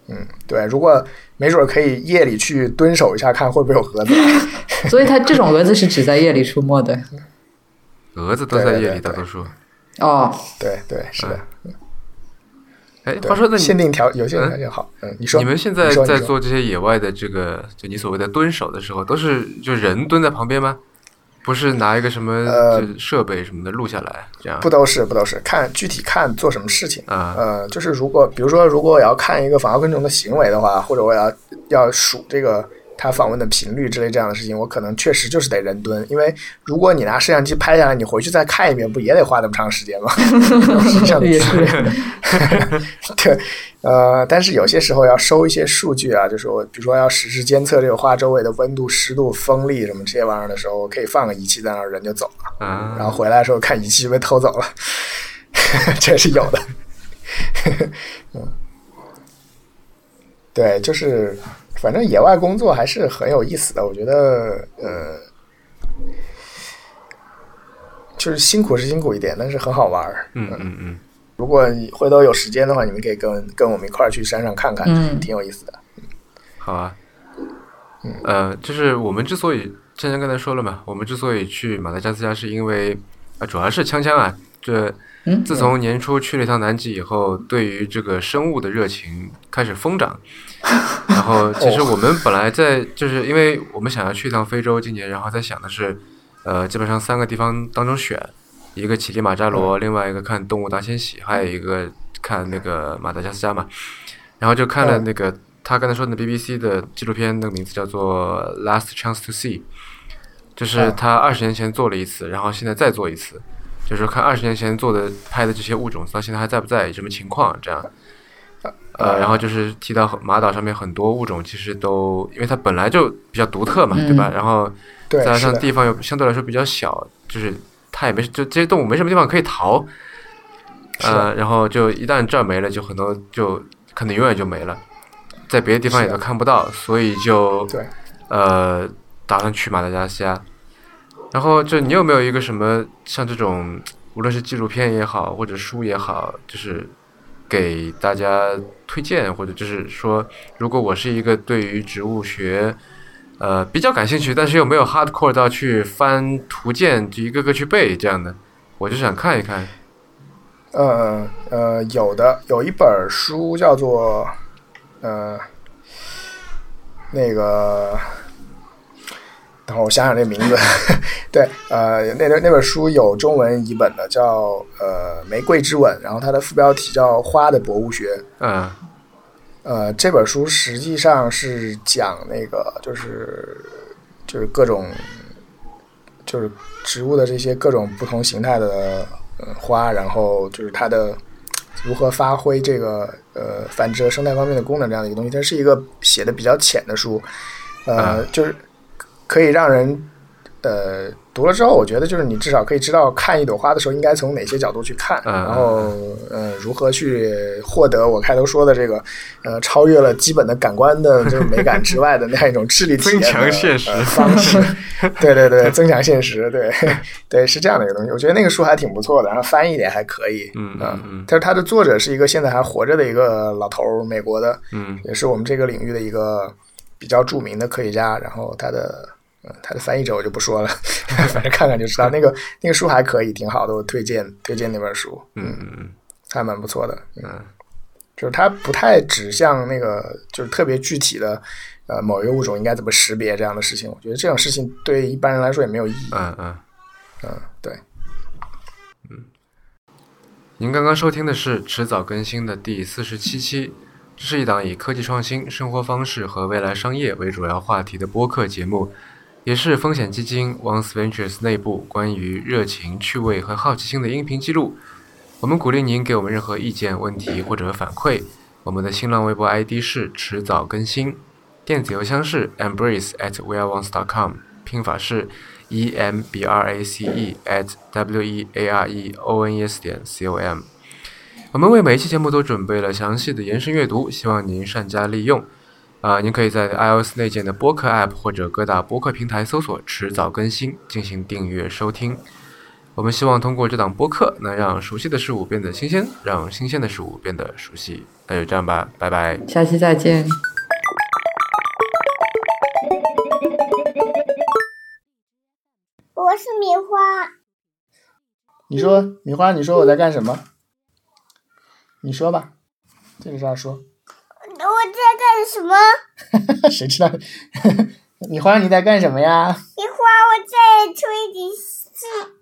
嗯，对，如果。没准可以夜里去蹲守一下，看会不会有蛾子。所以它这种蛾子是只在夜里出没的。蛾子都在夜里，大多数。哦，对对是的。哎，话说那限定条有限条件好，嗯，你说你们现在在做这些野外的这个，就你所谓的蹲守的时候，都是就人蹲在旁边吗？不是拿一个什么设备什么的录下来，这样不都是不都是看具体看做什么事情。啊呃，就是如果比如说，如果我要看一个访问昆虫的行为的话，或者我要要数这个他访问的频率之类这样的事情，我可能确实就是得人蹲，因为如果你拿摄像机拍下来，你回去再看一遍，不也得花那么长时间吗？是这样的也是，对，呃，但是有些时候要收一些数据啊，就是我比如说要实时监测这个花周围的温度、湿度、风力什么这些玩意儿的时候，我可以放个仪器在那儿，人就走了，啊，然后回来的时候看仪器就被偷走了，这是有的。嗯，对，就是反正野外工作还是很有意思的，我觉得呃。就是辛苦是辛苦一点，但是很好玩儿。嗯嗯嗯，如果你回头有时间的话，你们可以跟跟我们一块儿去山上看看，嗯挺有意思的。好啊。呃，就是我们之所以，枪枪刚才说了嘛，我们之所以去马达加斯加，是因为啊，主要是锵锵啊，这嗯自从年初去了一趟南极以后，对于这个生物的热情开始疯长。然后，其实我们本来在，就是因为我们想要去一趟非洲，今年，然后在想的是，呃，基本上三个地方当中选，一个乞力马扎罗，另外一个看动物大迁徙，还有一个看那个马达加斯加嘛。然后就看了那个他刚才说的 BBC 的纪录片，那个名字叫做《Last Chance to See》，就是他二十年前做了一次，然后现在再做一次，就是看二十年前做的拍的这些物种到现在还在不在，什么情况这样。呃，然后就是提到马岛上面很多物种其实都，因为它本来就比较独特嘛，对吧？然后，再加，上地方又相对来说比较小，就是它也没就这些动物没什么地方可以逃，呃，然后就一旦这儿没了，就很多就可能永远就没了，在别的地方也都看不到，所以就对，呃打算去马达加斯加。然后就你有没有一个什么像这种，无论是纪录片也好，或者书也好，就是给大家推荐，或者就是说，如果我是一个对于植物学呃比较感兴趣，但是又没有 hardcore 到去翻图鉴，就一个个去背这样的，我就想看一看。呃呃，有的有一本书叫做呃那个，等会儿我想想这名字。对，呃，那那本书有中文译本的，叫呃《玫瑰之吻》，然后它的副标题叫《花的博物学》。嗯呃，这本书实际上是讲那个，就是就是各种就是植物的这些各种不同形态的呃花，然后就是它的如何发挥这个呃繁殖和生态方面的功能这样的一个东西。它是一个写的比较浅的书，呃，就是可以让人呃读了之后，我觉得就是你至少可以知道看一朵花的时候应该从哪些角度去看，嗯然后呃如何去获得我开头说的这个呃超越了基本的感官的这种美感之外的那样一种智力体验的 增强现实呃方式。对对对，增强现实，对 对是这样的一个东西。我觉得那个书还挺不错的，然后翻译的也还可以。嗯嗯但是它的作者是一个现在还活着的一个老头儿，美国的，嗯也是我们这个领域的一个比较著名的科学家。然后他的呃他的翻译者我就不说了，反正看看就知道。那个那个书还可以，挺好的，我推荐推荐那本书，嗯嗯嗯还蛮不错的。嗯，嗯就是它不太指向那个就是特别具体的呃某一个物种应该怎么识别这样的事情。我觉得这种事情对一般人来说也没有意义。嗯嗯。嗯，对。嗯您刚刚收听的是迟早更新的第四十七期，这是一档以科技创新、生活方式和未来商业为主要话题的播客节目，也是风险基金 Once Ventures 内部关于热情、趣味和好奇心的音频记录。我们鼓励您给我们任何意见、问题或者反馈。我们的新浪微博 ID 是迟早更新，电子邮箱是 embrace at weareones.com，拼法是 e m b r a c e at w e a r e o n e s 点 c o m。我们为每一期节目都准备了详细的延伸阅读，希望您善加利用。啊、您可以在 iOS 内建的播客 App 或者各大播客平台搜索“迟早更新”进行订阅收听。我们希望通过这档播客，能让熟悉的事物变得新鲜，让新鲜的事物变得熟悉。那就这样吧，拜拜。下期再见。我是米花，你说，米花，你说我在干什么？你说吧，这个啥说？我在干什么？谁知道？你花，你在干什么呀？你花，我在吹笛子。